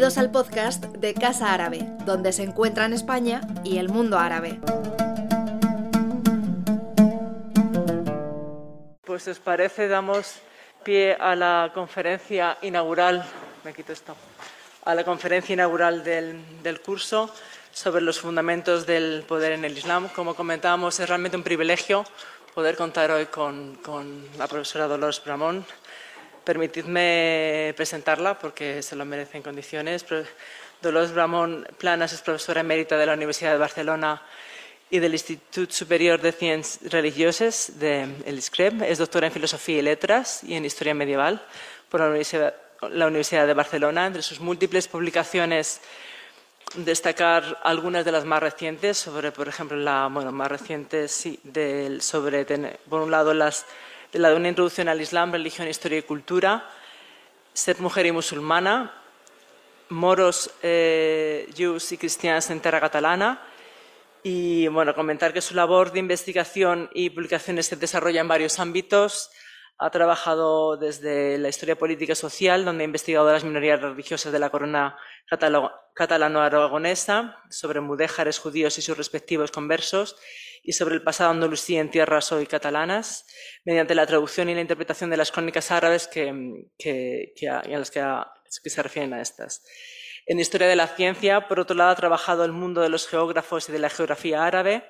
Bienvenidos al podcast de Casa Árabe, donde se encuentran España y el mundo árabe. Pues os parece, damos pie a la conferencia inaugural, me quito esto, a la conferencia inaugural del, del curso sobre los fundamentos del poder en el Islam. Como comentábamos, es realmente un privilegio poder contar hoy con, con la profesora Dolores Bramón. Permitidme presentarla porque se lo merece en condiciones. Dolores Bramón Planas es profesora emérita de la Universidad de Barcelona y del Instituto Superior de Ciencias Religiosas de ISCREM. Es doctora en Filosofía y Letras y en Historia Medieval por la Universidad, la Universidad de Barcelona. Entre sus múltiples publicaciones destacar algunas de las más recientes sobre, por ejemplo, la, bueno, más recientes, sí, del, sobre, por un lado, las, de la de una introducción al Islam, religión, historia y cultura, ser mujer y musulmana, moros, eh, y cristianos en tierra catalana, y bueno, comentar que su labor de investigación y publicaciones se desarrolla en varios ámbitos, ha trabajado desde la historia política y social, donde ha investigado las minorías religiosas de la corona catalano-aragonesa, sobre mudéjares judíos y sus respectivos conversos, y sobre el pasado andalusí en tierras hoy catalanas, mediante la traducción y la interpretación de las crónicas árabes que, las que se refieren a estas. En historia de la ciencia, por otro lado, ha trabajado el mundo de los geógrafos y de la geografía árabe,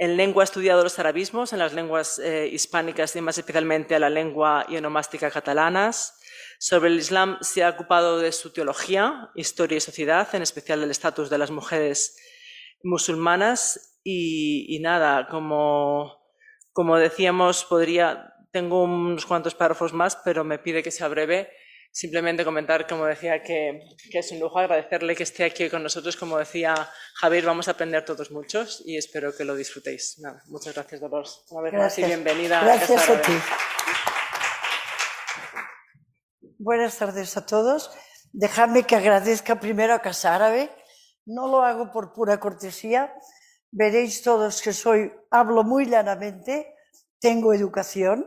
en lengua ha estudiado los arabismos, en las lenguas eh, hispánicas y más especialmente a la lengua ionomástica catalanas. Sobre el Islam se ha ocupado de su teología, historia y sociedad, en especial del estatus de las mujeres musulmanas. Y, y nada, como, como decíamos, podría, tengo unos cuantos párrafos más, pero me pide que sea breve Simplemente comentar, como decía, que, que, es un lujo agradecerle que esté aquí con nosotros. Como decía Javier, vamos a aprender todos muchos y espero que lo disfrutéis. Nada, muchas gracias, Dolores. Una vez gracias. más y bienvenida. Gracias a, a ti. Buenas tardes a todos. Dejadme que agradezca primero a Casa Árabe. No lo hago por pura cortesía. Veréis todos que soy, hablo muy llanamente, tengo educación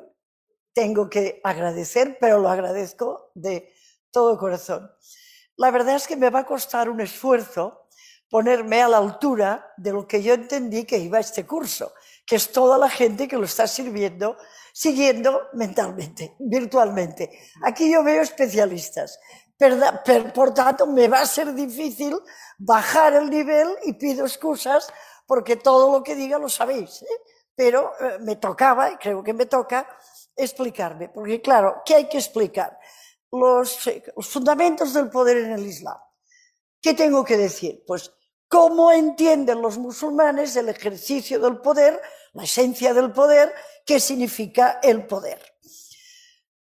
tengo que agradecer, pero lo agradezco de todo corazón. La verdad es que me va a costar un esfuerzo ponerme a la altura de lo que yo entendí que iba a este curso, que es toda la gente que lo está sirviendo, siguiendo mentalmente, virtualmente. Aquí yo veo especialistas. por tanto, me va a ser difícil bajar el nivel y pido excusas porque todo lo que diga lo sabéis. ¿eh? Pero eh, me tocaba, y creo que me toca, explicarme, porque claro, ¿qué hay que explicar? Los, los, fundamentos del poder en el Islam. ¿Qué tengo que decir? Pues cómo entienden los musulmanes el ejercicio del poder, la esencia del poder, qué significa el poder.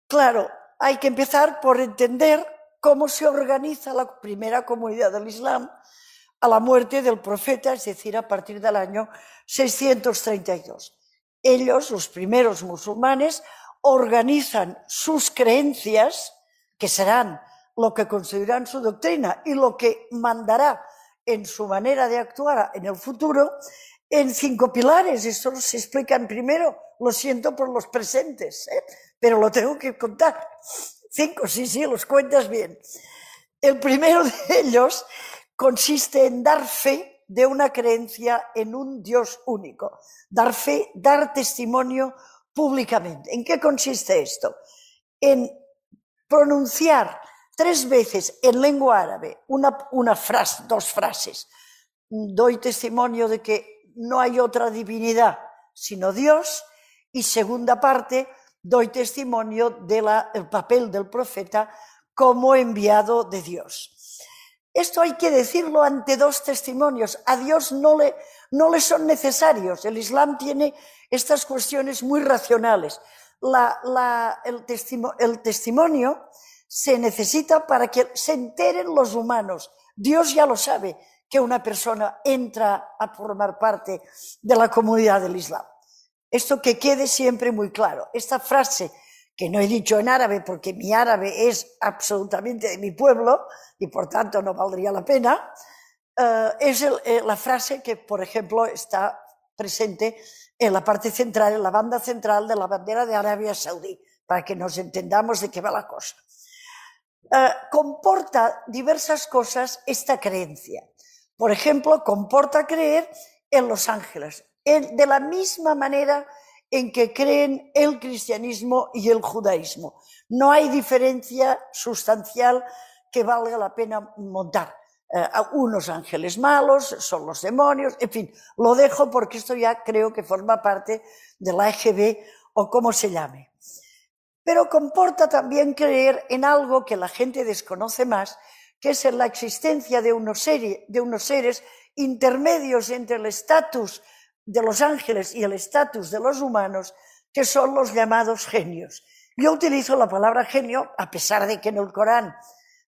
Claro, hay que empezar por entender cómo se organiza la primera comunidad del Islam a la muerte del profeta, es decir, a partir del año 632. Ellos, los primeros musulmanes, organizan sus creencias, que serán lo que consideran su doctrina y lo que mandará en su manera de actuar en el futuro, en cinco pilares. Esto se explican primero, lo siento por los presentes, ¿eh? pero lo tengo que contar. Cinco, sí, sí, los cuentas bien. El primero de ellos consiste en dar fe de una creencia en un Dios único, dar fe, dar testimonio públicamente. ¿En qué consiste esto? En pronunciar tres veces en lengua árabe una, una frase, dos frases. Doy testimonio de que no hay otra divinidad sino Dios. Y segunda parte, doy testimonio del papel del profeta como enviado de Dios. Esto hay que decirlo ante dos testimonios. A Dios no le, son necesarios. El Islam tiene estas cuestiones muy racionales. El testimonio se necesita para que se enteren los humanos. Dios ya lo sabe que una persona entra a formar parte de la comunidad del Islam. Esto que quede siempre muy claro. Esta frase que no he dicho en árabe porque mi árabe es absolutamente de mi pueblo y por tanto no valdría la pena, uh, es el, eh, la frase que, por ejemplo, está presente en la parte central, en la banda central de la bandera de Arabia Saudí, para que nos entendamos de qué va la cosa. eh, comporta diversas cosas esta creencia. Por ejemplo, comporta creer en los ángeles, de la misma manera en que creen el cristianismo y el judaísmo. No hay diferencia sustancial que valga la pena montar. Eh, unos ángeles malos son los demonios, en fin, lo dejo porque esto ya creo que forma parte de la EGB o como se llame. Pero comporta también creer en algo que la gente desconoce más, que es en la existencia de unos, de unos seres intermedios entre el estatus de los ángeles y el estatus de los humanos, que son los llamados genios. Yo utilizo la palabra genio, a pesar de que en el Corán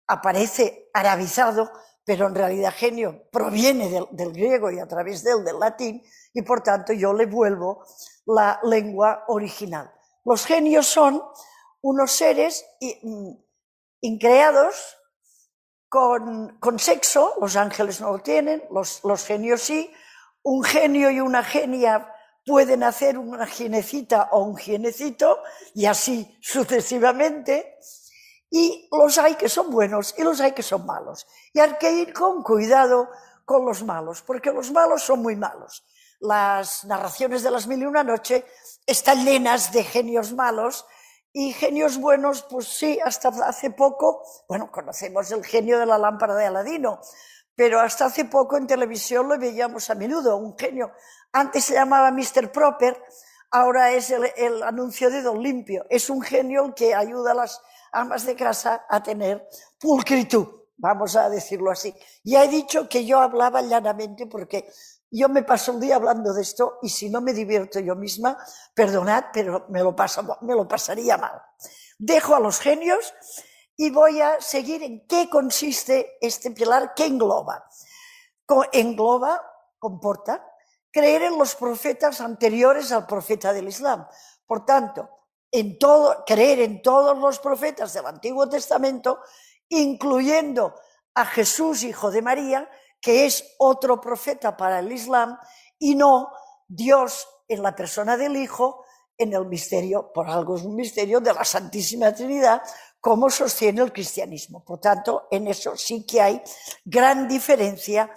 aparece arabizado, pero en realidad genio proviene del, griego y a través del del latín, y por tanto yo le vuelvo la lengua original. Los genios son unos seres mm, increados con, con, sexo, los ángeles no lo tienen, los, los genios sí, un genio y una genia pueden hacer una ginecita o un ginecito y así sucesivamente. Y los hay que son buenos y los hay que son malos. Y hay que ir con cuidado con los malos, porque los malos son muy malos. Las narraciones de las mil y una noche están llenas de genios malos y genios buenos, pues sí, hasta hace poco, bueno, conocemos el genio de la lámpara de Aladino, pero hasta hace poco en televisión lo veíamos a menudo, un genio. Antes se llamaba Mr. Proper, ahora es el, anuncio de Don Limpio. Es un genio que ayuda a las amas de casa a tener pulcritud, vamos a decirlo así. Ya he dicho que yo hablaba llanamente porque yo me paso el día hablando de esto y si no me divierto yo misma, perdonad, pero me lo, me lo pasaría mal. Dejo a los genios y voy a seguir en qué consiste este pilar, qué engloba. Engloba, comporta, creer en los profetas anteriores al profeta del Islam. Por tanto, en todo, creer en todos los profetas del Antiguo Testamento, incluyendo a Jesús, hijo de María, que es otro profeta para el Islam, y no Dios en la persona del Hijo, en el misterio, por algo es un misterio de la Santísima Trinidad, como sostiene el cristianismo. Por tanto, en eso sí que hay gran diferencia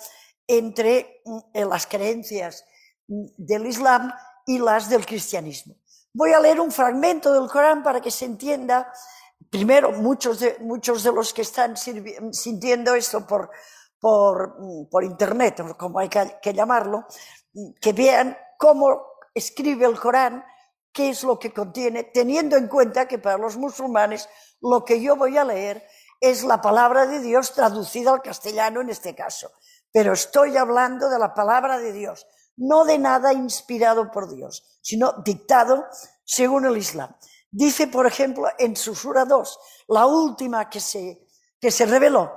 entre mm, las creencias mm, del Islam y las del cristianismo. Voy a leer un fragmento del Corán para que se entienda, primero, muchos de, muchos de los que están sintiendo esto por, por, mm, por Internet, como hay que, que llamarlo, que vean cómo escribe el Corán, qué es lo que contiene, teniendo en cuenta que para los musulmanes lo que yo voy a leer es la palabra de Dios traducida al castellano en este caso. Pero estoy hablando de la palabra de Dios, no de nada inspirado por Dios, sino dictado según el Islam. Dice, por ejemplo, en Susura 2, la última que se, que se reveló,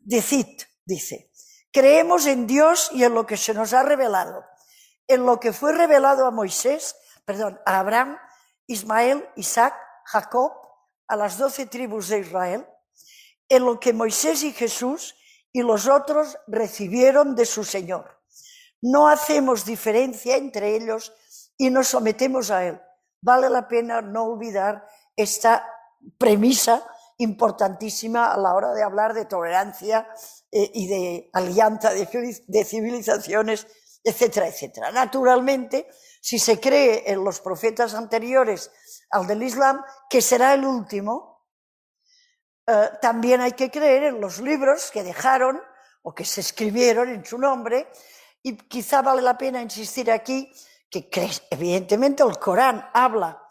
decid, dice, creemos en Dios y en lo que se nos ha revelado. En lo que fue revelado a Moisés, perdón, a Abraham, Ismael, Isaac, Jacob, a las doce tribus de Israel, en lo que Moisés y Jesús y los otros recibieron de su Señor. No hacemos diferencia entre ellos y nos sometemos a Él. Vale la pena no olvidar esta premisa importantísima a la hora de hablar de tolerancia eh, y de alianza de civilizaciones, etcétera, etcétera. Naturalmente, si se cree en los profetas anteriores al del Islam, que será el último, eh, también hay que creer en los libros que dejaron o que se escribieron en su nombre, y quizá vale la pena insistir aquí que evidentemente el Corán habla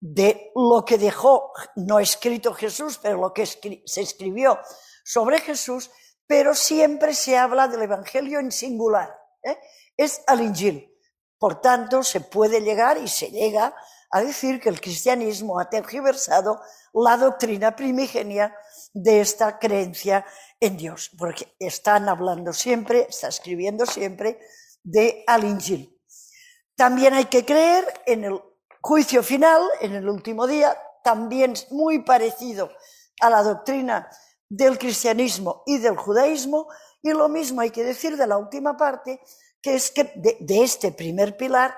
de lo que dejó, no escrito Jesús, pero lo que se escribió sobre Jesús, pero siempre se habla del Evangelio en singular. ¿eh? Es al Injil. Por tanto, se puede llegar y se llega a decir que el cristianismo ha tergiversado la doctrina primigenia de esta creencia en Dios, porque están hablando siempre, está escribiendo siempre de al-Injil. También hay que creer en el juicio final, en el último día, también muy parecido a la doctrina del cristianismo y del judaísmo, y lo mismo hay que decir de la última parte, que es que de, de este primer pilar,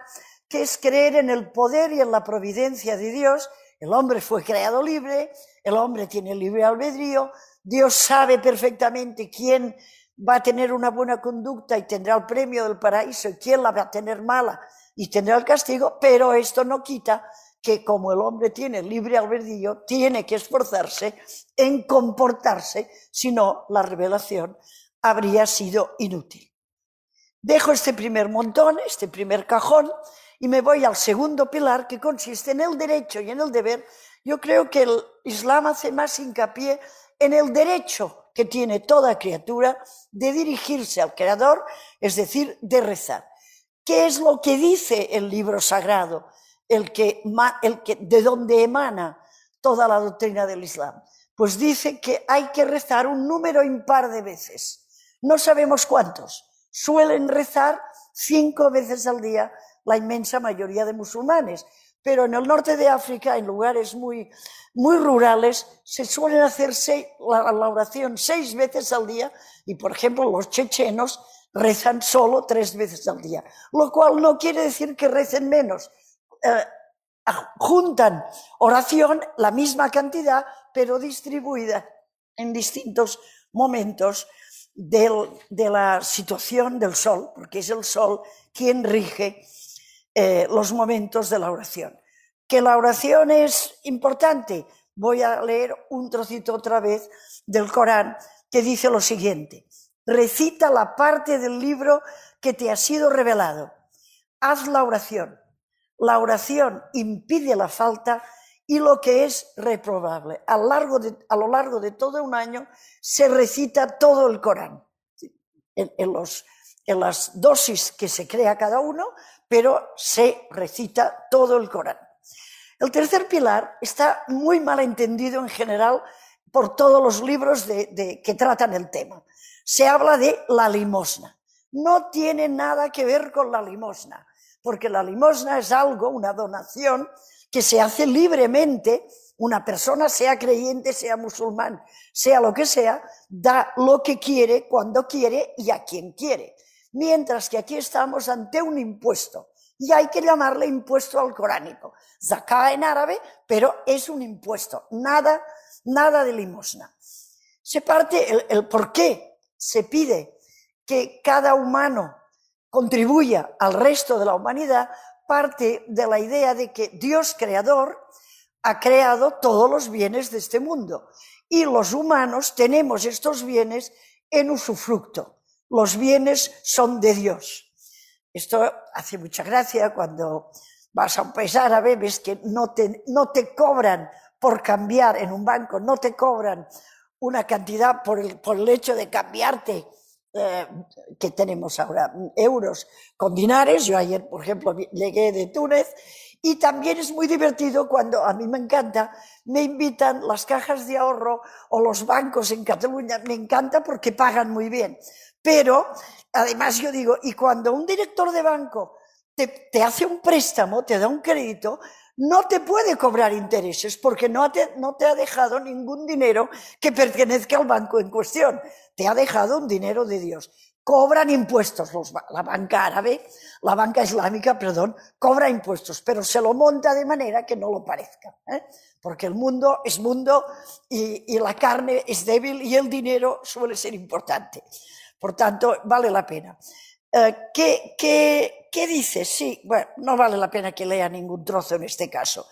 que es creer en el poder y en la providencia de Dios. El hombre fue creado libre, el hombre tiene libre albedrío, Dios sabe perfectamente quién va a tener una buena conducta y tendrá el premio del paraíso y quién la va a tener mala y tendrá el castigo, pero esto no quita que como el hombre tiene libre albedrío, tiene que esforzarse en comportarse, si no, la revelación habría sido inútil. Dejo este primer montón, este primer cajón, y me voy al segundo pilar que consiste en el derecho y en el deber. Yo creo que el Islam hace más hincapié en el derecho que tiene toda criatura de dirigirse al Creador, es decir, de rezar. ¿Qué es lo que dice el libro sagrado, el que, de donde emana toda la doctrina del Islam? Pues dice que hay que rezar un número impar de veces. No sabemos cuántos. Suelen rezar cinco veces al día la inmensa mayoría de musulmanes. Pero en el norte de África, en lugares muy, muy rurales, se suelen hacer la, oración seis veces al día y, por ejemplo, los chechenos rezan solo tres veces al día, lo cual no quiere decir que recen menos. Eh, juntan oración, la misma cantidad, pero distribuida en distintos momentos de la situación del sol, porque es el sol quien rige eh, los momentos de la oración. Que la oración es importante. Voy a leer un trocito otra vez del Corán que dice lo siguiente. Recita la parte del libro que te ha sido revelado. Haz la oración. La oración impide la falta y lo que es reprobable. A, lo largo de todo un año se recita todo el Corán. en las dosis que se crea cada uno, pero se recita todo el Corán. El tercer pilar está muy mal entendido en general por todos los libros que tratan el tema. Se habla de la limosna. No tiene nada que ver con la limosna, porque la limosna es algo, una donación que se hace libremente. Una persona, sea creyente, sea musulmán, sea lo que sea, da lo que quiere, cuando quiere y a quien quiere mientras que aquí estamos ante un impuesto y hay que llamarle impuesto al coránico. Zaká en árabe, pero es un impuesto, nada, nada de limosna. Se parte el, el por qué se pide que cada humano contribuya al resto de la humanidad, parte de la idea de que Dios creador ha creado todos los bienes de este mundo. Y los humanos tenemos estos bienes en usufructo. Los bienes son de Dios. Esto hace mucha gracia cuando vas a un país árabe, ves que no te, no te cobran por cambiar en un banco, no te cobran una cantidad por el, por el hecho de cambiarte, eh, que tenemos ahora, euros con dinares. Yo ayer, por ejemplo, llegué de Túnez y también es muy divertido cuando a mí me encanta, me invitan las cajas de ahorro o los bancos en Cataluña, me encanta porque pagan muy bien. Pero, además yo digo, y cuando un director de banco te, hace un préstamo, te da un crédito, no te puede cobrar intereses porque no te, ha dejado ningún dinero que pertenezca al banco en cuestión. Te ha dejado un dinero de Dios. Cobran impuestos los, la banca árabe, la banca islámica, perdón, cobra impuestos, pero se lo monta de manera que no lo parezca. ¿eh? Porque el mundo es mundo y, y la carne es débil y el dinero suele ser importante. Por tanto, vale la pena. Eh, ¿qué, qué, qué dice? Sí, bueno, no vale la pena que lea ningún trozo en este caso.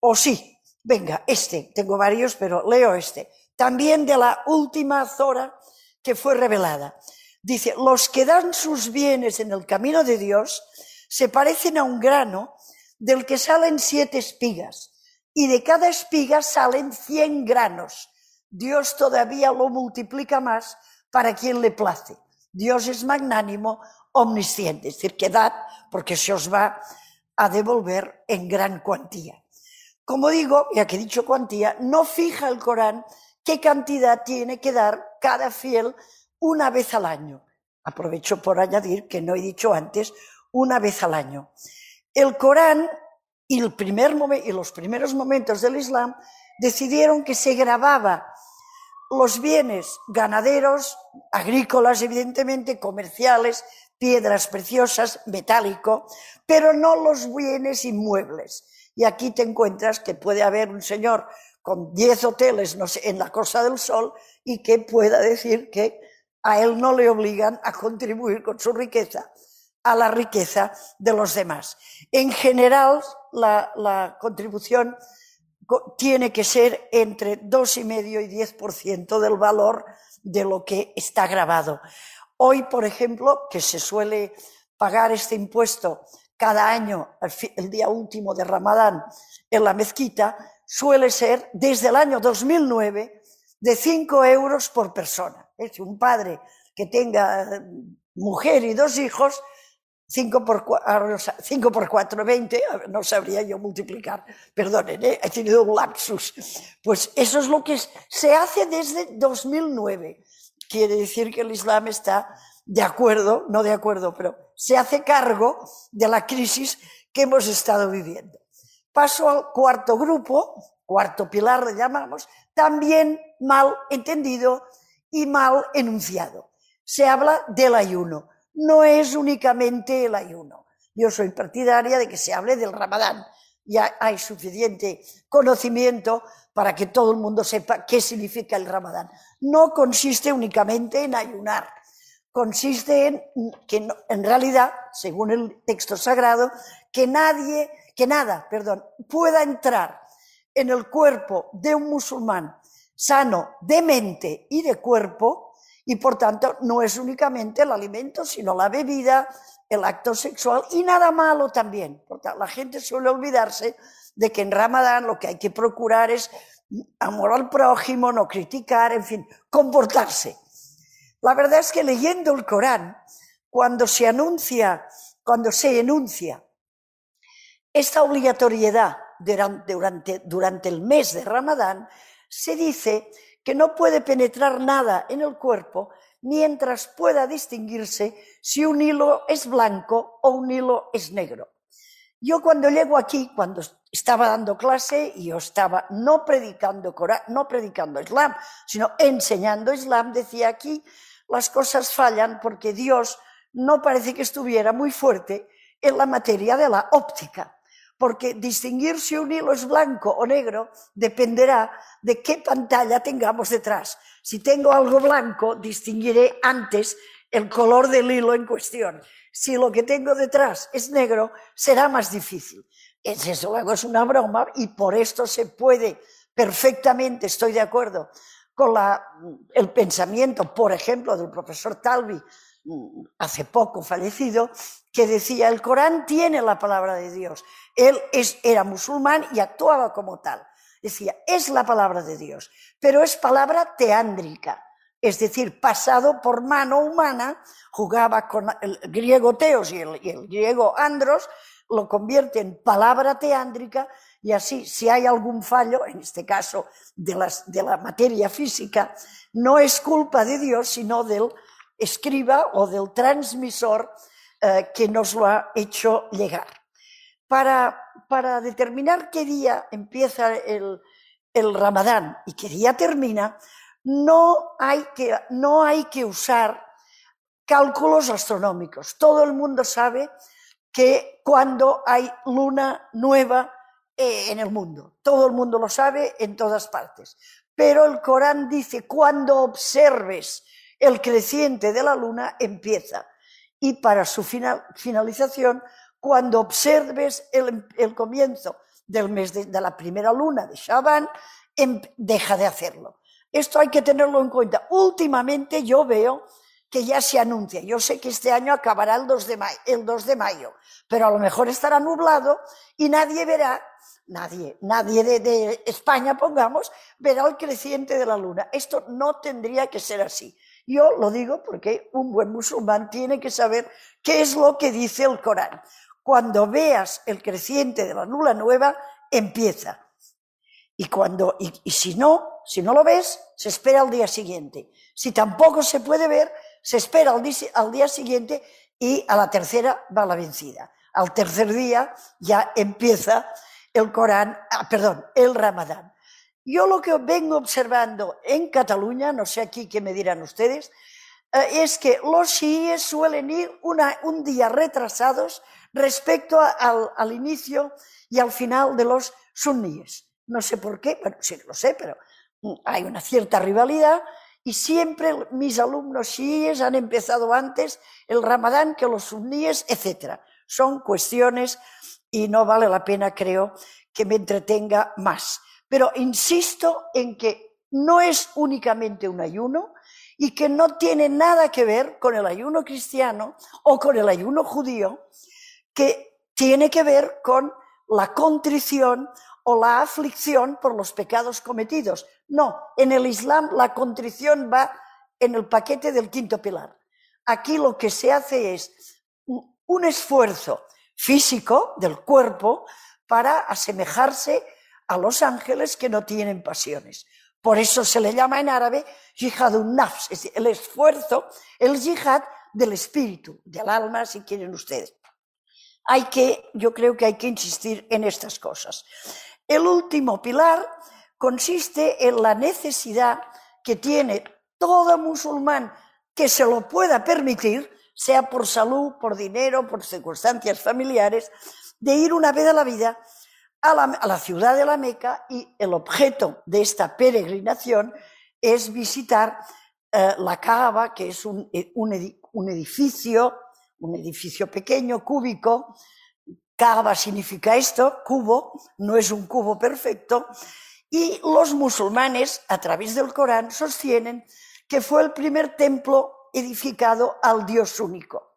O sí, venga, este, tengo varios, pero leo este. También de la última Zora que fue revelada. Dice, los que dan sus bienes en el camino de Dios se parecen a un grano del que salen siete espigas y de cada espiga salen cien granos. Dios todavía lo multiplica más para quien le place. Dios es magnánimo, omnisciente, es decir, que dad porque se os va a devolver en gran cuantía. Como digo, ya que he dicho cuantía, no fija el Corán qué cantidad tiene que dar cada fiel una vez al año. Aprovecho por añadir que no he dicho antes una vez al año. El Corán y, y los primeros momentos del Islam decidieron que se grababa los bienes ganaderos, agrícolas, evidentemente, comerciales, piedras preciosas, metálico, pero no los bienes inmuebles. Y aquí te encuentras que puede haber un señor con 10 hoteles en la Costa del Sol y que pueda decir que a él no le obligan a contribuir con su riqueza a la riqueza de los demás. En general, la, la contribución tiene que ser entre 2,5 y 10% del valor de lo que está grabado. Hoy, por ejemplo, que se suele pagar este impuesto cada año, el día último de Ramadán, en la mezquita, suele ser desde el año 2009 de 5 euros por persona. Es un padre que tenga eh, mujer y dos hijos 5 por, 5 por 4, 20, no sabría yo multiplicar, perdonen, ¿eh? he tenido un lapsus. Pues eso es lo que se hace desde 2009. Quiere decir que el Islam está de acuerdo, no de acuerdo, pero se hace cargo de la crisis que hemos estado viviendo. Paso al cuarto grupo, cuarto pilar le llamamos, también mal entendido y mal enunciado. Se habla del ayuno no es únicamente el ayuno. Yo soy partidaria de que se hable del ramadán. Ya hay suficiente conocimiento para que todo el mundo sepa qué significa el ramadán. No consiste únicamente en ayunar, consiste en que en realidad, según el texto sagrado, que nadie, que nada, perdón, pueda entrar en el cuerpo de un musulmán sano de mente y de cuerpo y por tanto no es únicamente el alimento, sino la bebida, el acto sexual y nada malo también. la gente suele olvidarse de que en Ramadán lo que hay que procurar es amor al prójimo, no criticar, en fin, comportarse. La verdad es que leyendo el Corán, cuando se anuncia, cuando se enuncia esta obligatoriedad durante, durante el mes de Ramadán, se dice que no puede penetrar nada en el cuerpo mientras pueda distinguirse si un hilo es blanco o un hilo es negro. Yo cuando llego aquí, cuando estaba dando clase y yo estaba no predicando no predicando Islam, sino enseñando Islam, decía aquí las cosas fallan porque Dios no parece que estuviera muy fuerte en la materia de la óptica porque distinguir si un hilo es blanco o negro dependerá de qué pantalla tengamos detrás. Si tengo algo blanco, distinguiré antes el color del hilo en cuestión. Si lo que tengo detrás es negro, será más difícil. Eso luego es una broma y por esto se puede perfectamente, estoy de acuerdo con el pensamiento, por ejemplo, del profesor Talvi, mm, hace poco fallecido, que decía, el Corán tiene la palabra de Dios. Él era musulmán y actuaba como tal. Decía, es la palabra de Dios, pero es palabra teándrica, es decir, pasado por mano humana, jugaba con el griego teos y el, griego andros, lo convierte en palabra teándrica y así, si hay algún fallo, en este caso de, de la materia física, no es culpa de Dios, sino del escriba o del transmisor eh, que nos lo ha hecho llegar. Para, para determinar qué día empieza el, el Ramadán y qué día termina, no hay, que, no hay que usar cálculos astronómicos. Todo el mundo sabe que cuando hay luna nueva eh, en el mundo, todo el mundo lo sabe en todas partes. Pero el Corán dice, cuando observes el creciente de la luna, empieza y para su finalización, cuando observes el, comienzo del mes de, la primera luna de Shaban, em, deja de hacerlo. Esto hay que tenerlo en cuenta. Últimamente yo veo que ya se anuncia. Yo sé que este año acabará el 2 de mayo, el 2 de mayo pero a lo mejor estará nublado y nadie verá, nadie, nadie de, de España, pongamos, verá el creciente de la luna. Esto no tendría que ser así. Yo lo digo porque un buen musulmán tiene que saber qué es lo que dice el Corán. Cuando veas el creciente de la luna nueva, empieza. Y, cuando, y, si no, si no lo ves, se espera al día siguiente. Si tampoco se puede ver, se espera al día, al día siguiente y a la tercera va la vencida. Al tercer día ya empieza el Corán, ah, perdón, el Ramadán. Yo lo que vengo observando en Cataluña, no sé aquí qué me dirán ustedes, eh, es que los chiíes suelen ir un día retrasados respecto al, inicio y al final de los suníes. No sé por qué, bueno, sí lo sé, pero mm, hay una cierta rivalidad y siempre mis alumnos chiíes han empezado antes el ramadán que los suníes, etc. Son cuestiones y no vale la pena, creo, que me entretenga más. Pero insisto en que no es únicamente un ayuno y que no tiene nada que ver con el ayuno cristiano o con el ayuno judío, que tiene que ver con la contrición o la aflicción por los pecados cometidos. No, en el Islam la contrición va en el paquete del quinto pilar. Aquí lo que se hace es un esfuerzo físico del cuerpo para asemejarse a los ángeles que no tienen pasiones. Por eso se le llama en árabe un nafs, es el esfuerzo, el jihad del espíritu, del alma, si quieren ustedes. Hay que, yo creo que hay que insistir en estas cosas. El último pilar consiste en la necesidad que tiene todo musulmán que se lo pueda permitir, sea por salud, por dinero, por circunstancias familiares, de ir una vez a la vida a la, ciudad de la Meca y el objeto de esta peregrinación es visitar eh, la Kaaba, que es un, un edificio, un edificio pequeño, cúbico, Kaaba significa esto, cubo, no es un cubo perfecto, y los musulmanes, a través del Corán, sostienen que fue el primer templo edificado al Dios único.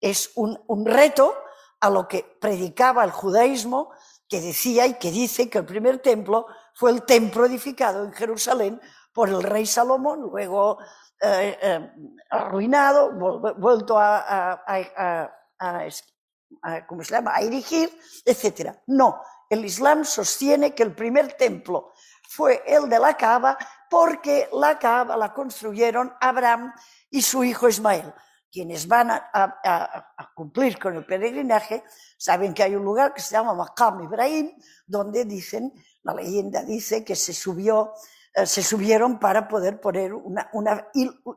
Es un, reto a lo que predicaba el judaísmo, que decía y que dice que el primer templo fue el templo edificado en Jerusalén por el rey Salomón, luego eh, eh, arruinado, vuelto a, ¿cómo se llama?, a erigir, etc. No, el Islam sostiene que el primer templo fue el de la Kaaba porque la Kaaba la construyeron Abraham y su hijo Ismael. Quienes van a, cumplir con el peregrinaje saben que hay un lugar que se llama Maqam Ibrahim, donde dicen, la leyenda dice que se subió, eh, se subieron para poder poner una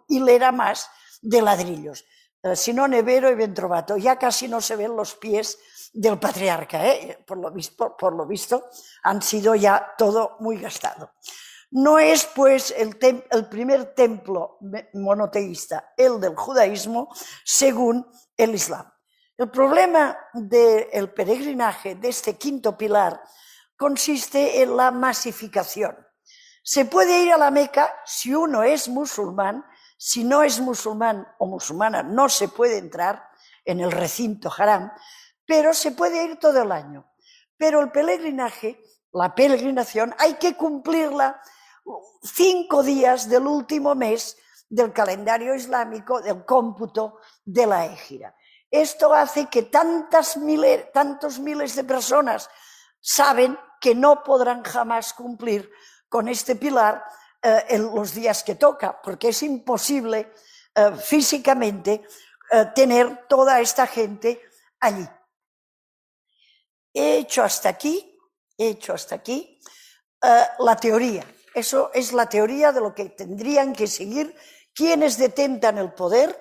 hilera más de ladrillos. Eh, si no Nevero y Ventrovato, ya casi no se ven los pies del patriarca, ¿eh? por, lo visto, han sido ya todo muy gastado. No es pues el, primer templo monoteísta, el del judaísmo, según el Islam. El problema del peregrinaje, de este quinto pilar, consiste en la masificación. Se puede ir a la Meca si uno es musulmán si no es musulmán o musulmana, no se puede entrar en el recinto haram, pero se puede ir todo el año. Pero el peregrinaje, la peregrinación, hay que cumplirla cinco días del último mes del calendario islámico, del cómputo de la égira. Esto hace que tantas miles, tantos miles de personas saben que no podrán jamás cumplir con este pilar eh, en los días que toca, porque es imposible eh, físicamente eh, tener toda esta gente allí. He hecho hasta aquí, he hecho hasta aquí la teoría. Eso es la teoría de lo que tendrían que seguir quienes detentan el poder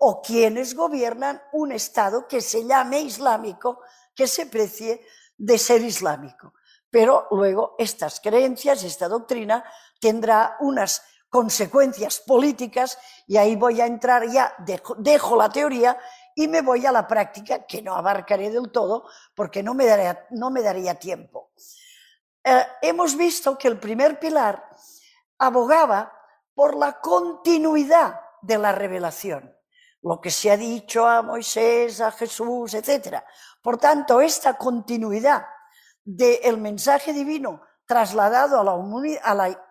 o quienes gobiernan un Estado que se llame islámico, que se precie de ser islámico. Pero luego estas creencias, esta doctrina, tendrá unas consecuencias políticas y ahí voy a entrar ya, dejo, la teoría y me voy a la práctica, que no abarcaré del todo porque no me daría, no me daría tiempo. Eh, hemos visto que el primer pilar abogaba por la continuidad de la revelación, lo que se ha dicho a Moisés, a Jesús, etc. Por tanto, esta continuidad del mensaje divino trasladado a la, a la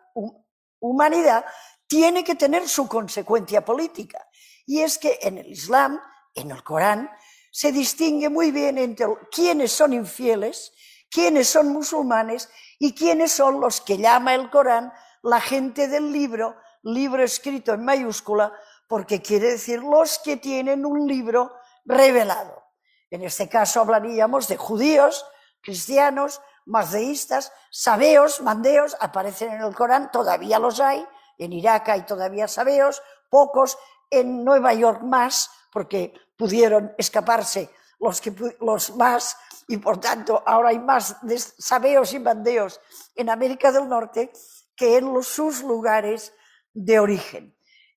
humanidad tiene que tener su consecuencia política. Y es que en el Islam, en el Corán, se distingue muy bien entre quiénes son infieles, quiénes son musulmanes y quiénes son los que llama el Corán la gente del libro, libro escrito en mayúscula, porque quiere decir los que tienen un libro revelado. En este caso hablaríamos de judíos, cristianos, mazeístas, sabeos, mandeos, aparecen en el Corán, todavía los hay, en Irak hay todavía sabeos, pocos, en Nueva York más, porque pudieron escaparse los, que, los más, y por tanto ahora hay más sabeos y bandeos en América del Norte que en los, sus lugares de origen.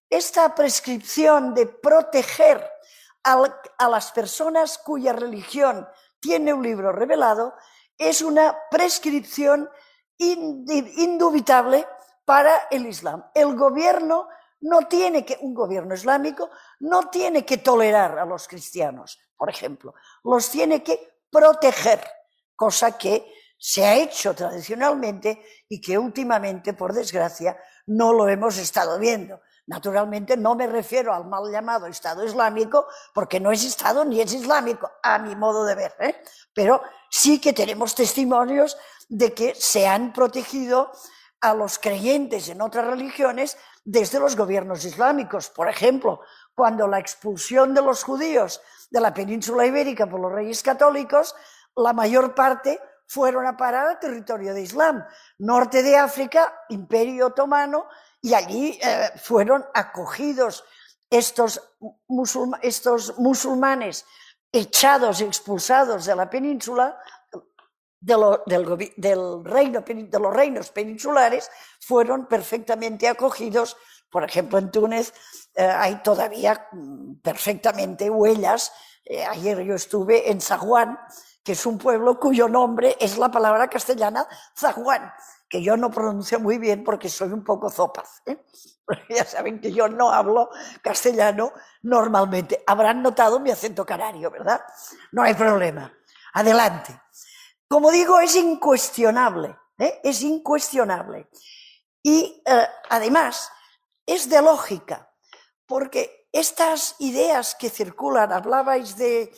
Esta prescripción de proteger a las personas cuya religión tiene un libro revelado es una prescripción indubitable para el Islam. El gobierno no tiene que, un gobierno islámico no tiene que tolerar a los cristianos, por ejemplo, los tiene que proteger, cosa que se ha hecho tradicionalmente y que últimamente, por desgracia, no lo hemos estado viendo. Naturalmente no me refiero al mal llamado Estado Islámico, porque no es Estado ni es islámico, a mi modo de ver, ¿eh? pero sí que tenemos testimonios de que se han protegido a los creyentes en otras religiones desde los gobiernos islámicos. Por ejemplo, cuando la expulsión de los judíos de la península ibérica por los reyes católicos, la mayor parte fueron a parar al territorio de Islam. Norte de África, Imperio Otomano, y allí eh, fueron acogidos estos, musulmanes echados, expulsados de la península, de, del, reino, de los reinos peninsulares, fueron perfectamente acogidos. Por ejemplo, en Túnez eh, hay todavía mm, perfectamente huellas. Eh, ayer yo estuve en Zaguán, que es un pueblo cuyo nombre es la palabra castellana Zaguán que yo no pronuncio muy bien porque soy un poco zopaz. ¿eh? Ya saben que yo no hablo castellano normalmente. Habrán notado mi acento canario, ¿verdad? No hay problema. Adelante. Como digo, es incuestionable, ¿eh? es incuestionable. Y eh, además es de lógica, porque estas ideas que circulan, hablabais de,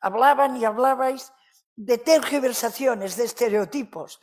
hablaban y hablabais de tergiversaciones, de estereotipos.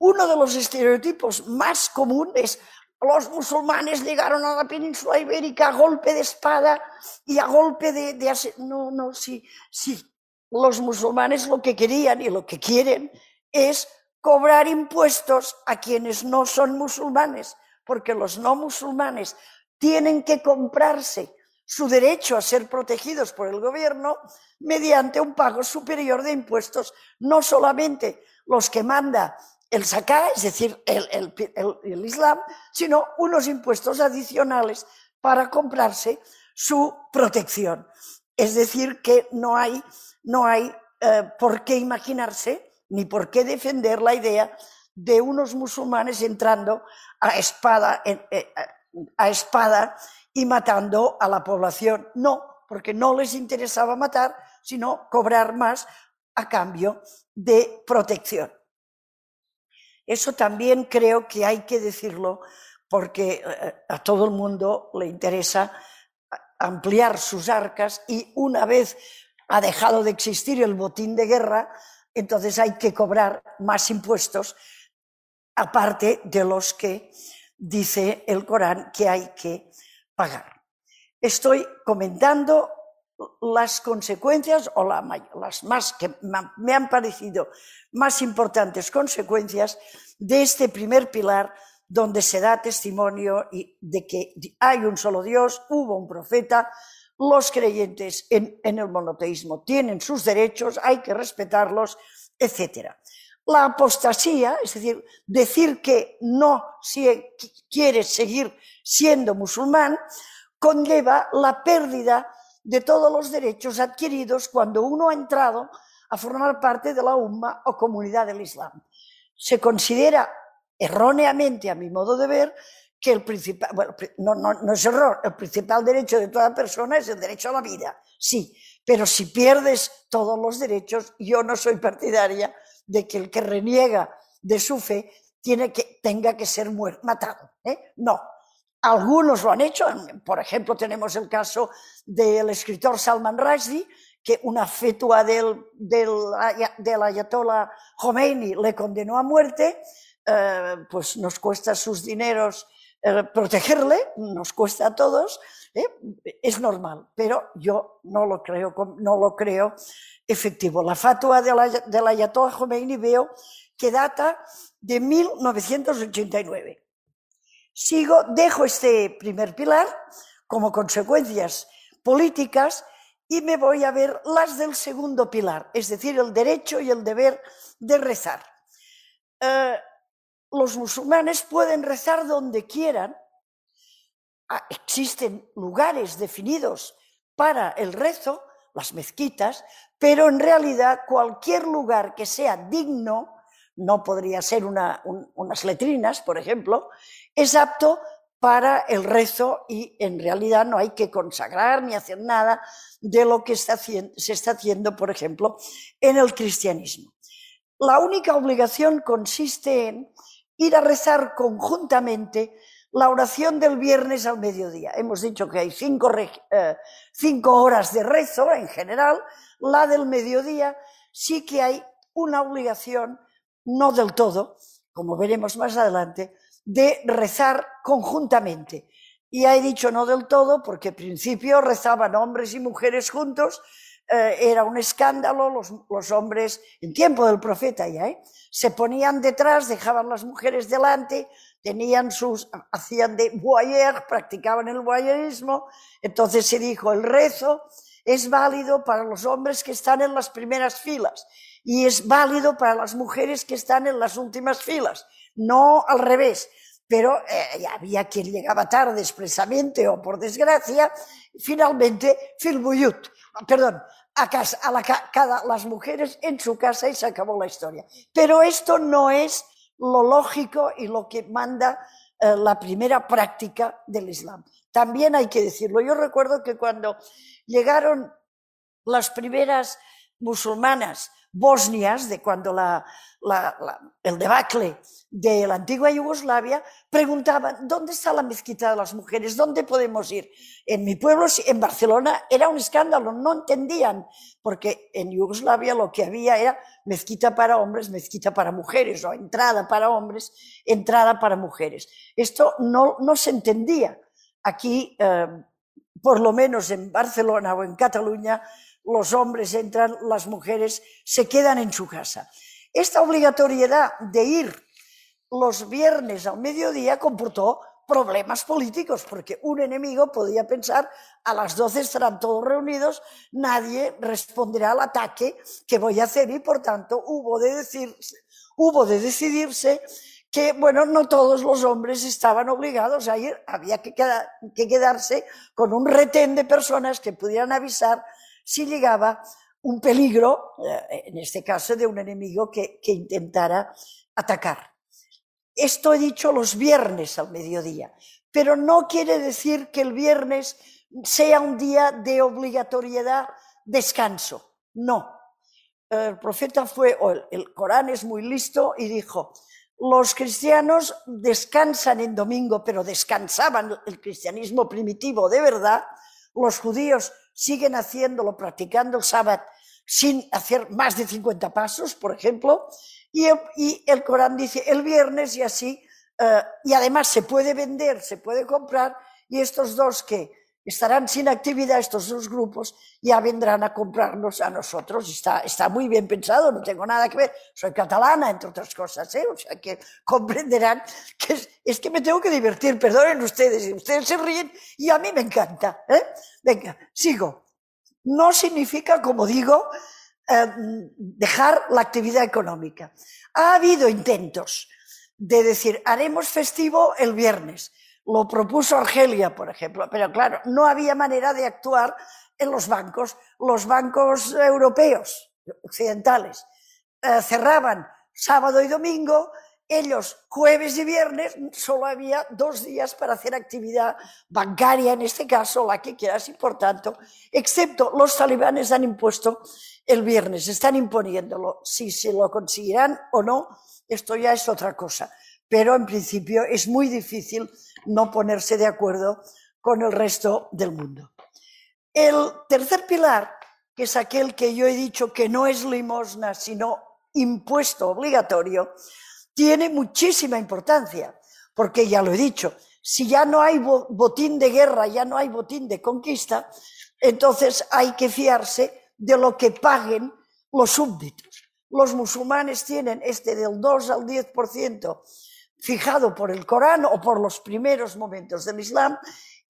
Uno de los estereotipos más comunes, los musulmanes llegaron a la península ibérica a golpe de espada y a golpe de... no, no, sí, sí. Los musulmanes lo que querían y lo que quieren es cobrar impuestos a quienes no son musulmanes, porque los no musulmanes tienen que comprarse su derecho a ser protegidos por el gobierno mediante un pago superior de impuestos, no solamente los que manda el saká, es decir, el, Islam, sino unos impuestos adicionales para comprarse su protección. Es decir, que no hay, no hay eh, por qué imaginarse ni por qué defender la idea de unos musulmanes entrando a espada, eh, a espada y matando a la población. No, porque no les interesaba matar, sino cobrar más a cambio de protección. Eso también creo que hay que decirlo porque eh, a todo el mundo le interesa ampliar sus arcas y una vez ha dejado de existir el botín de guerra, entonces hay que cobrar más impuestos, aparte de los que dice el Corán que hay que pagar. Estoy comentando las consecuencias o las más que me han parecido más importantes consecuencias de este primer pilar donde se da testimonio de que hay un solo Dios, hubo un profeta, los creyentes en, el monoteísmo tienen sus derechos, hay que respetarlos, etc. La apostasía, es decir, decir que no si quieres seguir siendo musulmán, conlleva la pérdida de todos los derechos adquiridos cuando uno ha entrado a formar parte de la umma o comunidad del Islam. Se considera erróneamente, a mi modo de ver, que el principal, bueno, no, no, no es error, el principal derecho de toda persona es el derecho a la vida, sí, pero si pierdes todos los derechos, yo no soy partidaria de que el que reniega de su fe tiene que, tenga que ser muerto, matado. ¿eh? No, algunos lo han hecho, por ejemplo, tenemos el caso del escritor Salman Rushdie, que una fetua del, del, ayatollah Khomeini le condenó a muerte, eh, pues nos cuesta sus dineros eh, protegerle, nos cuesta a todos, ¿eh? es normal, pero yo no lo creo, no lo creo efectivo. La fatua del, del ayatollah Khomeini veo que data de 1989. Sigo, dejo este primer pilar como consecuencias políticas y me voy a ver las del segundo pilar, es decir, el derecho y el deber de rezar. Eh, los musulmanes pueden rezar donde quieran, ah, existen lugares definidos para el rezo, las mezquitas, pero en realidad cualquier lugar que sea digno, no podría ser unas letrinas, por ejemplo, es apto para el rezo y en realidad no hay que consagrar ni hacer nada de lo que se está haciendo, por ejemplo, en el cristianismo. La única obligación consiste en ir a rezar conjuntamente la oración del viernes al mediodía. Hemos dicho que hay cinco, eh, horas de rezo en general. La del mediodía sí que hay una obligación, no del todo, como veremos más adelante, de rezar conjuntamente. Y he dicho no del todo porque al principio rezaban hombres y mujeres juntos, eh, era un escándalo, los, hombres, en tiempo del profeta ya, ¿eh? se ponían detrás, dejaban las mujeres delante, tenían sus, hacían de voyeur, practicaban el voyeurismo, entonces se dijo, el rezo es válido para los hombres que están en las primeras filas y es válido para las mujeres que están en las últimas filas, no al revés pero eh, había quien llegaba tarde expresamente o por desgracia, finalmente Filbuyut, perdón, a, casa, a cada, las mujeres en su casa y se acabó la historia. Pero esto no es lo lógico y lo que manda eh, la primera práctica del Islam. También hay que decirlo. Yo recuerdo que cuando llegaron las primeras musulmanas bosnias, de cuando la, el debacle de la antigua Yugoslavia, preguntaban, ¿dónde está la mezquita de las mujeres? ¿Dónde podemos ir? En mi pueblo, en Barcelona, era un escándalo, no entendían, porque en Yugoslavia lo que había era mezquita para hombres, mezquita para mujeres, o entrada para hombres, entrada para mujeres. Esto no, no se entendía. Aquí, eh, por lo menos en Barcelona o en Cataluña, los hombres entran, las mujeres se quedan en su casa. Esta obligatoriedad de ir los viernes al mediodía comportó problemas políticos, porque un enemigo podía pensar a las 12 estarán todos reunidos, nadie responderá al ataque que voy a hacer y por tanto hubo de, decirse, hubo de decidirse que, bueno, no todos los hombres estaban obligados a ir, había que, que quedarse con un retén de personas que pudieran avisar si llegaba un peligro, eh, en este caso de un enemigo que, intentara atacar. Esto he dicho los viernes al mediodía, pero no quiere decir que el viernes sea un día de obligatoriedad descanso. No. El profeta fue, o el Corán es muy listo y dijo, los cristianos descansan en domingo, pero descansaban el cristianismo primitivo de verdad, los judíos siguen haciéndolo, practicando el sábado sin hacer más de 50 pasos, por ejemplo, y el, Corán dice el viernes y así, eh, y además se puede vender, se puede comprar, y estos dos que estarán sin actividad, estos dos grupos, ya vendrán a comprarnos a nosotros. Está, está muy bien pensado, no tengo nada que ver. Soy catalana, entre otras cosas, ¿eh? o sea que comprenderán que es, que me tengo que divertir, perdonen ustedes, y ustedes se ríen y a mí me encanta. ¿eh? Venga, sigo. No significa, como digo, eh, dejar la actividad económica. Ha habido intentos de decir, haremos festivo el viernes lo propuso Argelia, por ejemplo, pero claro, no había manera de actuar en los bancos. Los bancos europeos, occidentales, eh, cerraban sábado y domingo, ellos jueves y viernes, solo había dos días para hacer actividad bancaria, en este caso, la que quieras, y por tanto, excepto los talibanes han impuesto el viernes, están imponiéndolo. Si se lo conseguirán o no, esto ya es otra cosa. Pero en principio es muy difícil no ponerse de acuerdo con el resto del mundo. El tercer pilar, que es aquel que yo he dicho que no es limosna, sino impuesto obligatorio, tiene muchísima importancia, porque ya lo he dicho, si ya no hay botín de guerra, ya no hay botín de conquista, entonces hay que fiarse de lo que paguen los súbditos. Los musulmanes tienen este del 2 al 10% fijado por el Corán o por los primeros momentos del Islam,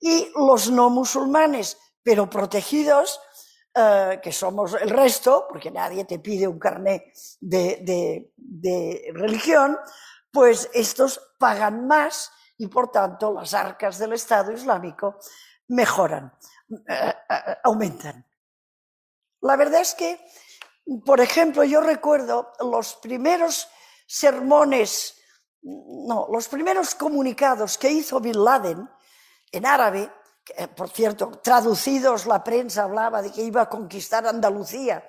y los no musulmanes, pero protegidos, eh, que somos el resto, porque nadie te pide un carnet de, de religión, pues estos pagan más y por tanto las arcas del Estado Islámico mejoran, eh, eh, aumentan. La verdad es que, por ejemplo, yo recuerdo los primeros sermones, no, los primeros comunicados que hizo Bin Laden en árabe, eh, por cierto, traducidos, la prensa hablaba de que iba a conquistar Andalucía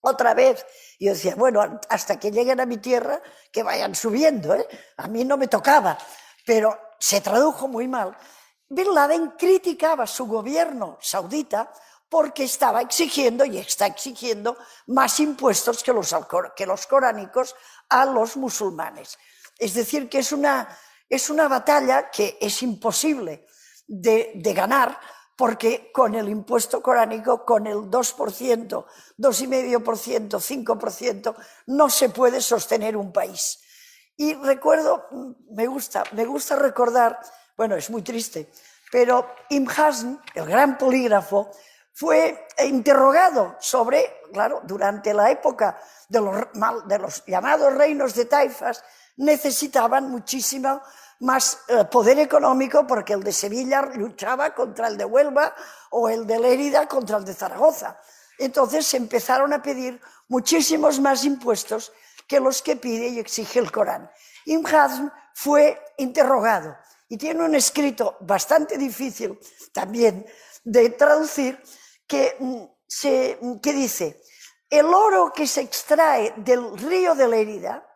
otra vez. Y yo decía, bueno, hasta que lleguen a mi tierra, que vayan subiendo. ¿eh? A mí no me tocaba, pero se tradujo muy mal. Bin Laden criticaba su gobierno saudita porque estaba exigiendo y está exigiendo más impuestos que los, que los coránicos a los musulmanes. Es decir, que es una, es una batalla que es imposible de, ganar porque con el impuesto coránico, con el 2%, 2,5%, 5%, no se puede sostener un país. Y recuerdo, me gusta, me gusta recordar, bueno, es muy triste, pero Hazm, el gran polígrafo, fue interrogado sobre, claro, durante la época de los, de los llamados reinos de taifas, necesitaban muchísimo más eh, poder económico porque el de Sevilla luchaba contra el de Huelva o el de Lérida contra el de Zaragoza. Entonces empezaron a pedir muchísimos más impuestos que los que pide y exige el Corán. Ibn Hazm fue interrogado y tiene un escrito bastante difícil también de traducir que, mm, se, que dice, el oro que se extrae del río de Lérida,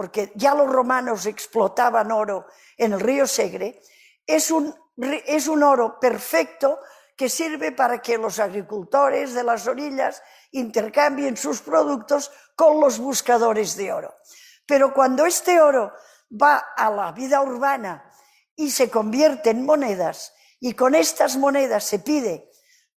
porque ya los romanos explotaban oro en el río Segre, es un, es un oro perfecto que sirve para que los agricultores de las orillas intercambien sus productos con los buscadores de oro. Pero cuando este oro va a la vida urbana y se convierte en monedas, y con estas monedas se pide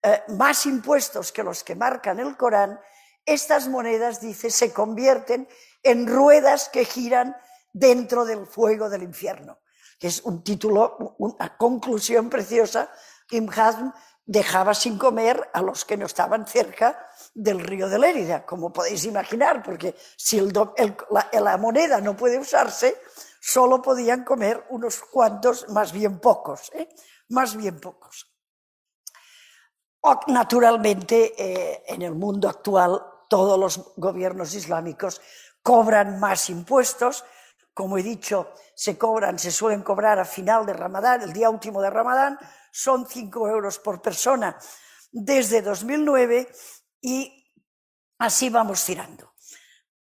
eh, más impuestos que los que marcan el Corán, estas monedas, dice, se convierten en ruedas que giran dentro del fuego del infierno que es un título, una conclusión preciosa. Hazm dejaba sin comer a los que no estaban cerca del río de Lérida, como podéis imaginar, porque si la, moneda no puede usarse, solo podían comer unos cuantos, más bien pocos, ¿eh? más bien pocos. naturalmente, eh, en el mundo actual, todos los gobiernos islámicos cobran más impuestos, como he dicho, se cobran, se suelen cobrar a final de Ramadán, el día último de Ramadán, son 5 euros por persona desde 2009 y así vamos tirando,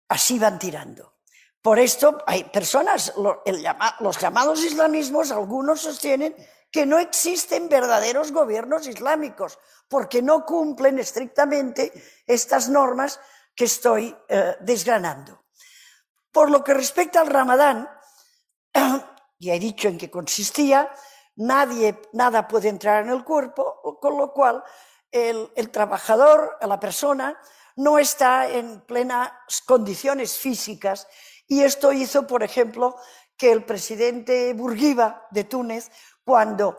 así van tirando. Por esto hay personas, los llamados islamismos, algunos sostienen que no existen verdaderos gobiernos islámicos, porque no cumplen estrictamente estas normas que estoy eh, desgranando. Por lo que respecta al ramadán, ya he dicho en qué consistía, nadie, nada puede entrar en el cuerpo, con lo cual el, el trabajador, la persona, no está en plenas condiciones físicas. Y esto hizo, por ejemplo, que el presidente Burguiba de Túnez, cuando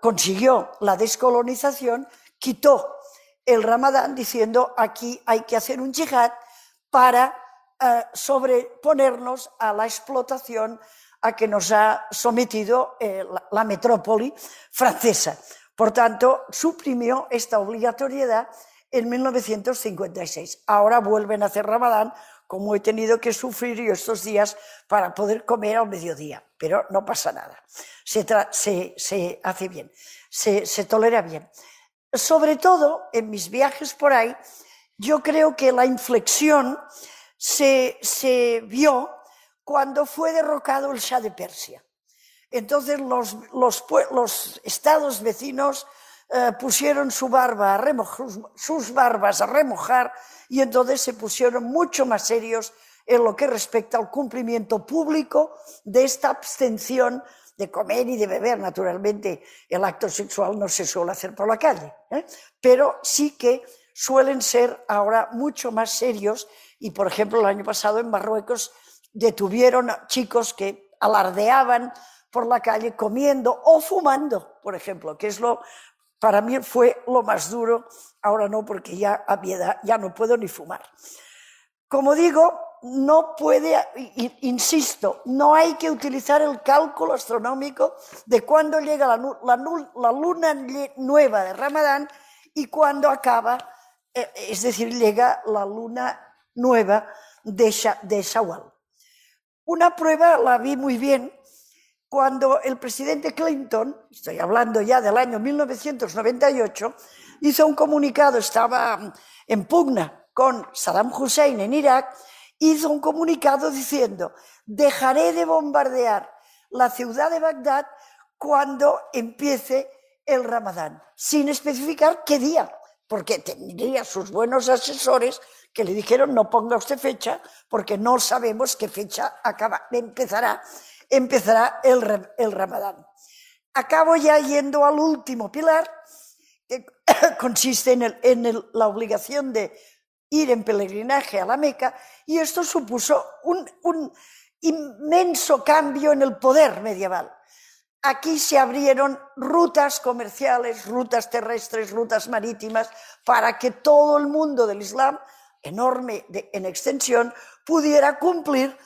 consiguió la descolonización, quitó el ramadán diciendo aquí hay que hacer un yihad para eh, sobreponernos a la explotación a que nos ha sometido eh, la, metrópoli francesa. Por tanto, suprimió esta obligatoriedad en 1956. Ahora vuelven a hacer Ramadán, como he tenido que sufrir yo estos días para poder comer al mediodía, pero no pasa nada. Se, se, hace bien, se, se tolera bien. Sobre todo en mis viajes por ahí, yo creo que la inflexión se, vio cuando fue derrocado el Shah de Persia. Entonces los, estados vecinos eh, pusieron sus barbas a remojar y entonces se pusieron mucho más serios en lo que respecta al cumplimiento público de esta abstención de comer y de beber. Naturalmente, el acto sexual no se suele hacer por la calle, ¿eh? pero sí que suelen ser ahora mucho más serios y, por ejemplo, el año pasado en Marruecos detuvieron a chicos que alardeaban por la calle comiendo o fumando, por ejemplo, que es lo para mí fue lo más duro, ahora no, porque ya a mi edad ya no puedo ni fumar. Como digo, no puede, insisto, no hay que utilizar el cálculo astronómico de cuándo llega la, luna nueva de Ramadán y cuándo acaba, eh, es decir, llega la luna nueva de, de. Una prueba la vi muy bien cuando el presidente Clinton, estoy hablando ya del año 1998, hizo un comunicado, estaba en pugna con Saddam Hussein en Irak, hizo un comunicado diciendo, dejaré de bombardear la ciudad de Bagdad cuando empiece el Ramadán, sin especificar qué día, porque tendría sus buenos asesores que le dijeron no ponga usted fecha porque no sabemos qué fecha empezará, empezará el, el Ramadán. Acabo ya yendo al último pilar, que consiste en, en la obligación de ir en peregrinaje a la Meca y esto supuso un, un inmenso cambio en el poder medieval. Aquí se abrieron rutas comerciales, rutas terrestres, rutas marítimas, para que todo el mundo del Islam, enorme en extensión, pudiera cumplir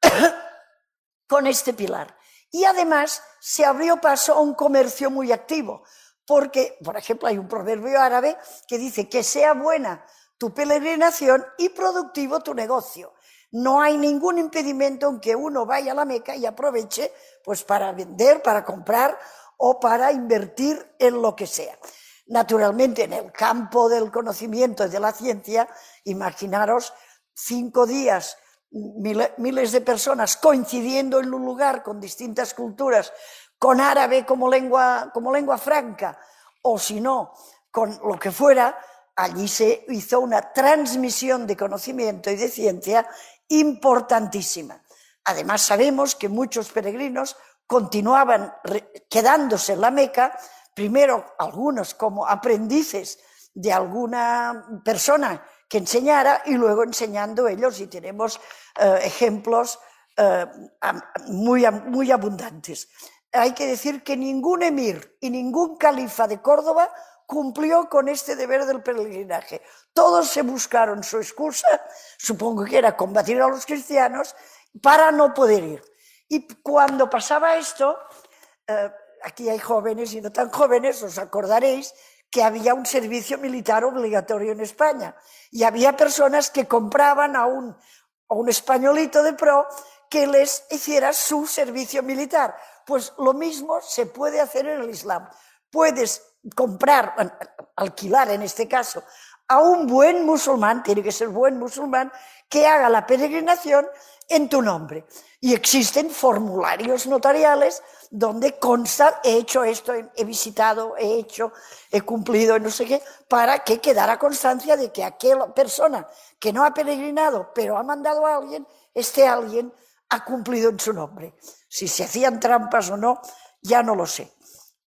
con este pilar. Y además se abrió paso a un comercio muy activo, porque, por ejemplo, hay un proverbio árabe que dice que sea buena tu peregrinación y productivo tu negocio. No hay ningún impedimento en que uno vaya a la Meca y aproveche pues para vender, para comprar o para invertir en lo que sea. Naturalmente, en el campo del conocimiento y de la ciencia, imaginaros cinco días, miles de personas coincidiendo en un lugar con distintas culturas, con árabe como lengua, como lengua franca, o si no, con lo que fuera, allí se hizo una transmisión de conocimiento y de ciencia importantísima. Además, sabemos que muchos peregrinos continuaban quedándose en la Meca, primero algunos como aprendices de alguna persona que enseñara y luego enseñando ellos, y tenemos eh, ejemplos eh, muy, muy abundantes. Hay que decir que ningún emir y ningún califa de Córdoba cumplió con este deber del peregrinaje. Todos se buscaron su excusa, supongo que era combatir a los cristianos, para no poder ir. Y cuando pasaba esto, eh, aquí hay jóvenes y no tan jóvenes, os acordaréis que había un servicio militar obligatorio en España y había personas que compraban a un, a un españolito de pro que les hiciera su servicio militar. Pues lo mismo se puede hacer en el Islam. Puedes comprar, alquilar en este caso, a un buen musulmán, tiene que ser buen musulmán, que haga la peregrinación en tu nombre. Y existen formularios notariales donde consta, he hecho esto, he visitado, he hecho, he cumplido, no sé qué, para que quedara constancia de que aquella persona que no ha peregrinado, pero ha mandado a alguien, este alguien ha cumplido en su nombre. Si se hacían trampas o no, ya no lo sé.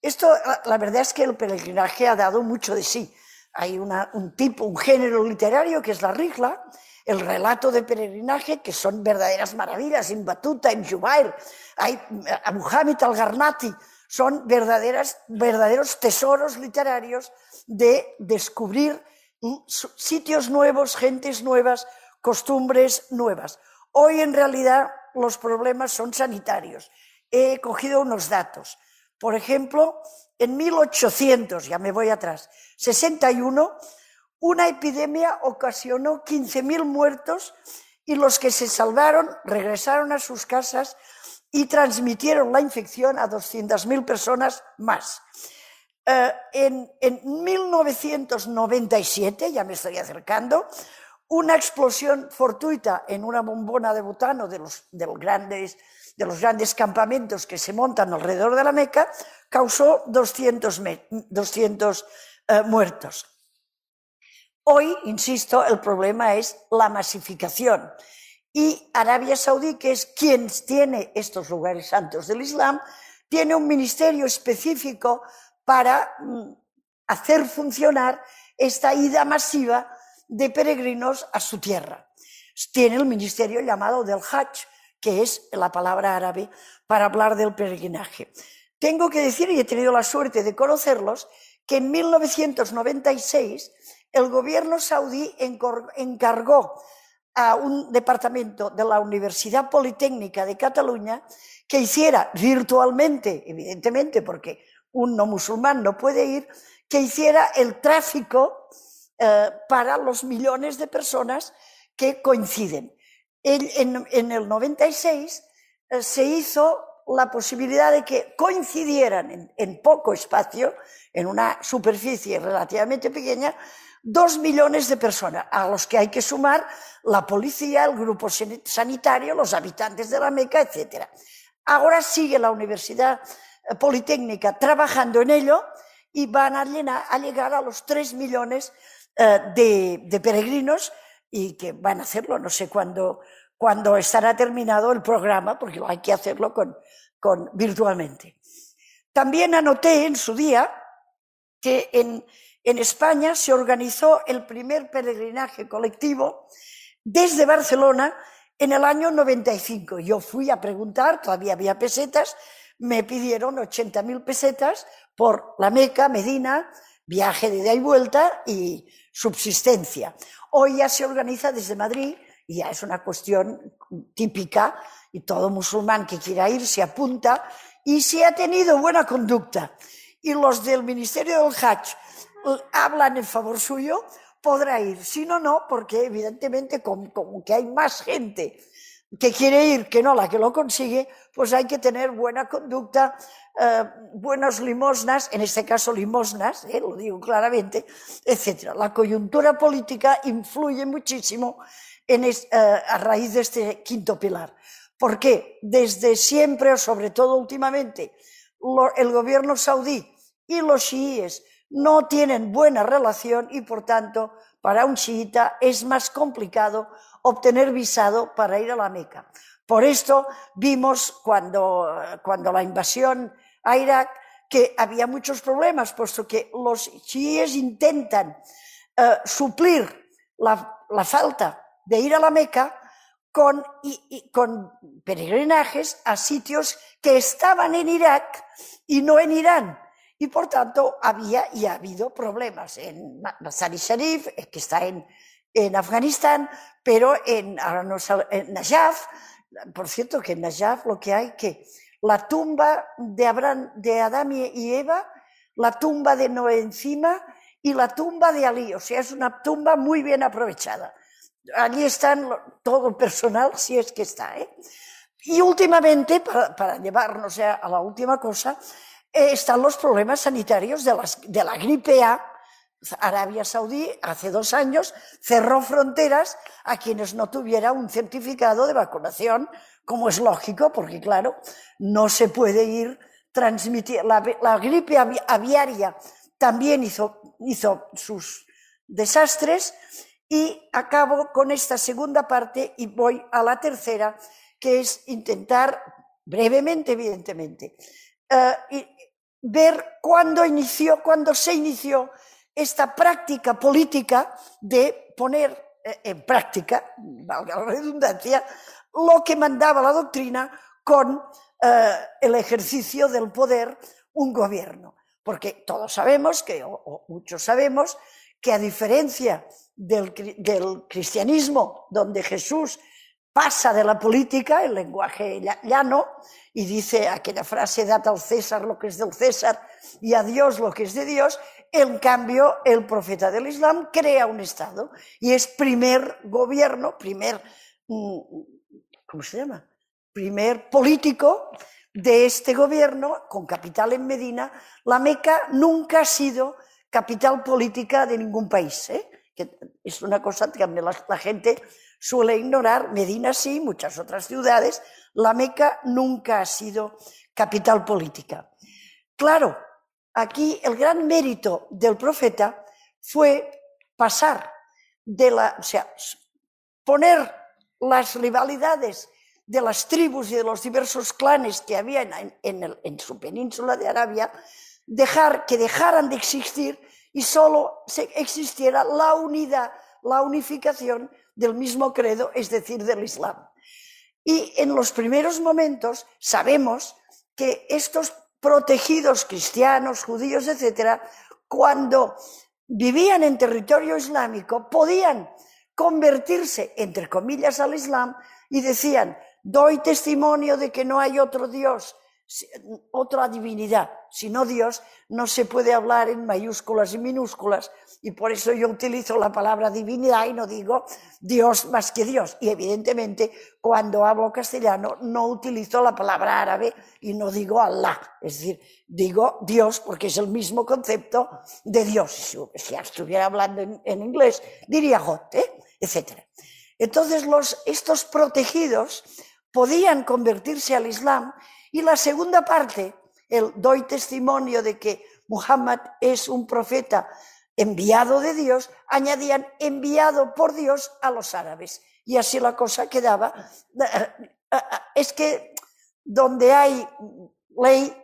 Esto, la verdad es que el peregrinaje ha dado mucho de sí. Hay un tipo, un género literario que es la rigla, el relato de peregrinaje, que son verdaderas maravillas, en Batuta, en Jubair, hay a Muhammad al-Garnati, son verdaderos tesoros literarios de descubrir sitios nuevos, gentes nuevas, costumbres nuevas. Hoy en realidad los problemas son sanitarios. He cogido unos datos. Por ejemplo, en 1800, ya me voy atrás, 61, una epidemia ocasionó 15.000 muertos y los que se salvaron regresaron a sus casas y transmitieron la infección a 200.000 personas más. Eh, en, 1997, ya me estoy acercando, una explosión fortuita en una bombona de butano de los, de los grandes de los grandes campamentos que se montan alrededor de la Meca, causó 200, 200 eh, muertos. Hoy, insisto, el problema es la masificación. Y Arabia Saudí, que es quien tiene estos lugares santos del Islam, tiene un ministerio específico para mm, hacer funcionar esta ida masiva de peregrinos a su tierra. Tiene el ministerio llamado del Hajj, que es la palabra árabe para hablar del peregrinaje. Tengo que decir, y he tenido la suerte de conocerlos, que en 1996 el gobierno saudí encargó a un departamento de la Universidad Politécnica de Cataluña que hiciera virtualmente, evidentemente, porque un no musulmán no puede ir, que hiciera el tráfico eh, para los millones de personas que coinciden. en, el 96 eh, se hizo la posibilidad de que coincidieran en, poco espacio, en una superficie relativamente pequeña, dos millones de personas, a los que hay que sumar la policía, el grupo sanitario, los habitantes de la Meca, etc. Ahora sigue la Universidad eh, Politécnica trabajando en ello y van a, llegar a los tres millones eh, de, peregrinos y que van a hacerlo, no sé cuándo, cuando estará terminado el programa, porque hay que hacerlo con, con, virtualmente. También anoté en su día que en, en España se organizó el primer peregrinaje colectivo desde Barcelona en el año 95. Yo fui a preguntar, todavía había pesetas, me pidieron 80.000 pesetas por la Meca, Medina, viaje de ida y vuelta y subsistencia. Hoy ya se organiza desde Madrid y ya es una cuestión típica y todo musulmán que quiera ir se apunta y si ha tenido buena conducta y los del Ministerio del Hajj hablan en favor suyo, podrá ir. Si no, no, porque evidentemente como, que hay más gente que quiere ir que no la que lo consigue, pues hay que tener buena conducta, eh, buenas limosnas, en este caso limosnas, eh, lo digo claramente, etc. La coyuntura política influye muchísimo en eh, a raíz de este quinto pilar. Porque desde siempre, o sobre todo últimamente, el gobierno saudí y los chiíes no tienen buena relación y por tanto para un chiita es más complicado obtener visado para ir a la Meca. Por esto vimos cuando, cuando la invasión a Irak que había muchos problemas, puesto que los chiíes intentan eh, suplir la, la, falta de ir a la Meca con, y, con peregrinajes a sitios que estaban en Irak y no en Irán y por tanto había y ha habido problemas en Masari Sharif, eh, que está en, en Afganistán, pero en, en Najaf, por cierto que en Najaf lo que hay que la tumba de, Abraham, de Adán y Eva, la tumba de Noé encima y la tumba de Ali, o sea, es una tumba muy bien aprovechada. Allí están todo el personal, si es que está. ¿eh? Y últimamente, para, llevarnos a la última cosa, están los problemas sanitarios de, la gripe A. Arabia Saudí hace dos años cerró fronteras a quienes no tuvieran un certificado de vacunación, como es lógico, porque claro, no se puede ir transmitir. La, gripe aviaria también hizo, sus desastres y acabo con esta segunda parte y voy a la tercera, que es intentar, brevemente, evidentemente, uh, ver cuándo inició, cuándo se inició esta práctica política de poner eh, en práctica, valga la redundancia, lo que mandaba la doctrina con eh, el ejercicio del poder un gobierno. Porque todos sabemos que, o, muchos sabemos, que a diferencia del, del, cristianismo, donde Jesús pasa de la política, el lenguaje llano, y dice aquella frase, date al César lo que es del César y a Dios lo que es de Dios, en cambio el profeta del Islam crea un Estado y es primer gobierno, primer, mm, ¿cómo se llama? Primer político de este gobierno con capital en Medina. La Meca nunca ha sido capital política de ningún país, ¿eh? es una cosa que la gente suele ignorar. Medina sí, muchas otras ciudades, la Meca nunca ha sido capital política. Claro, aquí el gran mérito del profeta fue pasar de la, o sea, poner las rivalidades de las tribus y de los diversos clanes que había en, su península de Arabia, dejar que dejaran de existir y solo existiera la unidad, la unificación del mismo credo, es decir, del Islam. Y en los primeros momentos sabemos que estos protegidos cristianos, judíos, etcétera, cuando vivían en territorio islámico, podían convertirse, entre comillas, al Islam y decían, doy testimonio de que no hay otro Dios otra divinidad, sino Dios, no se puede hablar en mayúsculas y minúsculas, y por eso yo utilizo la palabra divinidad y no digo Dios más que Dios. Y evidentemente, cuando hablo castellano, no utilizo la palabra árabe y no digo Allah, es decir, digo Dios porque es el mismo concepto de Dios. Si estuviera hablando en, inglés, diría God, ¿eh? etc. Entonces, los, estos protegidos podían convertirse al Islam y la segunda parte, el doy testimonio de que Muhammad es un profeta enviado de Dios, añadían enviado por Dios a los árabes. Y así la cosa quedaba. Es que donde hay ley,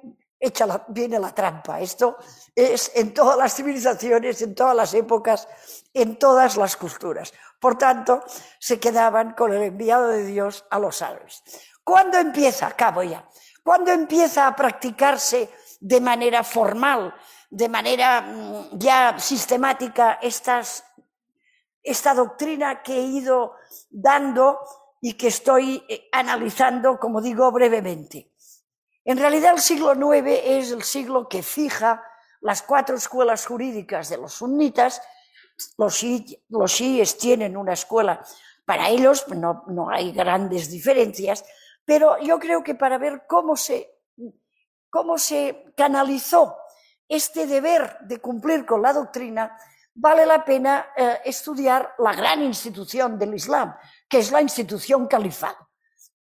viene la trampa. Esto es en todas las civilizaciones, en todas las épocas, en todas las culturas. Por tanto, se quedaban con el enviado de Dios a los árabes. ¿Cuándo empieza? Acabo ya. ¿Cuándo empieza a practicarse de manera formal, de manera mm, ya sistemática estas, esta doctrina que he ido dando y que estoy eh, analizando, como digo, brevemente? En realidad el siglo IX es el siglo que fija las cuatro escuelas jurídicas de los sunitas. Los, chiíes tienen una escuela para ellos, no, no hay grandes diferencias, pero yo creo que para ver cómo se, cómo se canalizó este deber de cumplir con la doctrina, vale la pena eh, estudiar la gran institución del Islam, que es la institución califado.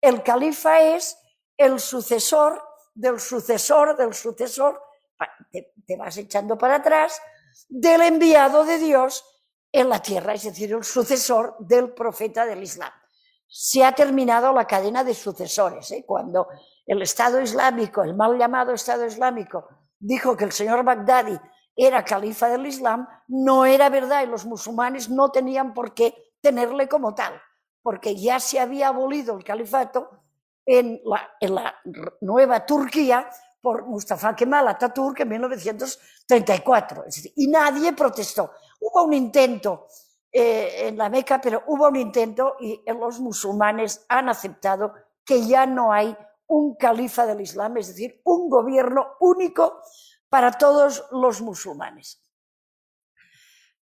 El califa es el sucesor del sucesor del sucesor, te, te, vas echando para atrás, del enviado de Dios en la tierra, es decir, el sucesor del profeta del Islam se ha terminado la cadena de sucesores. ¿eh? Cuando el Estado Islámico, el mal llamado Estado Islámico, dijo que el señor Bagdadi era califa del Islam, no era verdad y los musulmanes no tenían por qué tenerle como tal, porque ya se había abolido el califato en la, en la nueva Turquía por Mustafa Kemal Atatürk en 1934. y nadie protestó. Hubo un intento eh, en la Meca, pero hubo un intento y los musulmanes han aceptado que ya no hay un califa del Islam, es decir, un gobierno único para todos los musulmanes.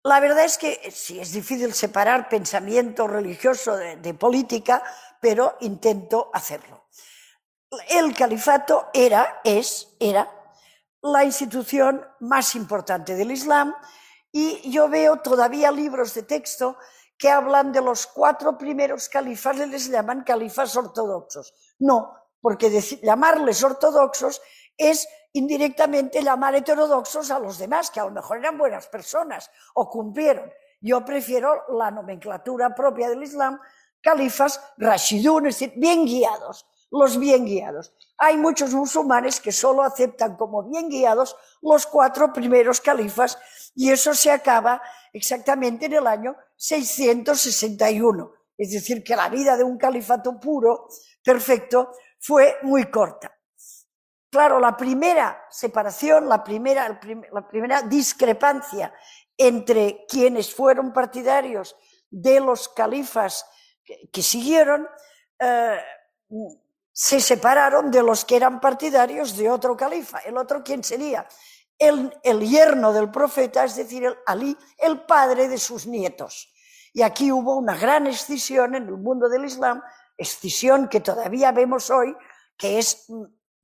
La verdad es que sí es difícil separar pensamiento religioso de política, pero intento hacerlo. El califato era, es, era la institución más importante del Islam y yo veo todavía libros de texto que hablan de los cuatro primeros califas, les llaman califas ortodoxos. No, porque llamarles ortodoxos es indirectamente llamar heterodoxos a los demás, que a lo mejor eran buenas personas o cumplieron. Yo prefiero la nomenclatura propia del Islam, califas rashidun, es decir, bien guiados, los bien guiados. Hay muchos musulmanes que solo aceptan como bien guiados los cuatro primeros califas y eso se acaba exactamente en el año 661. Es decir, que la vida de un califato puro, perfecto, fue muy corta. Claro, la primera separación, la primera, discrepancia entre quienes fueron partidarios de los califas que, siguieron, eh, se separaron de los que eran partidarios de otro califa. ¿El otro quién sería? El, yerno del profeta, es decir, el Ali, el padre de sus nietos. Y aquí hubo una gran escisión en el mundo del Islam, escisión que todavía vemos hoy, que, es,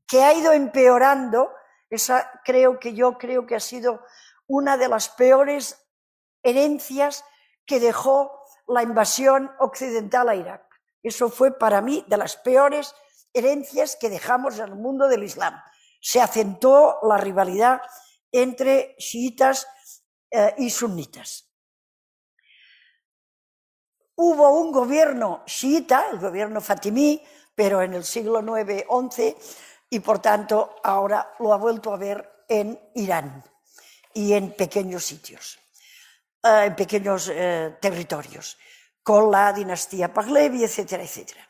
que ha ido empeorando. Esa creo que yo creo que ha sido una de las peores herencias que dejó la invasión occidental a Irak. Eso fue para mí de las peores herencias que dejamos en el mundo del Islam. Se acentuó la rivalidad entre chiitas eh, y sunitas. Hubo un gobierno chiita, el gobierno fatimí, pero en el siglo IX-XI, y por tanto ahora lo ha vuelto a ver en Irán y en pequeños sitios, eh, en pequeños eh, territorios, con la dinastía Pahlavi, etcétera, etcétera.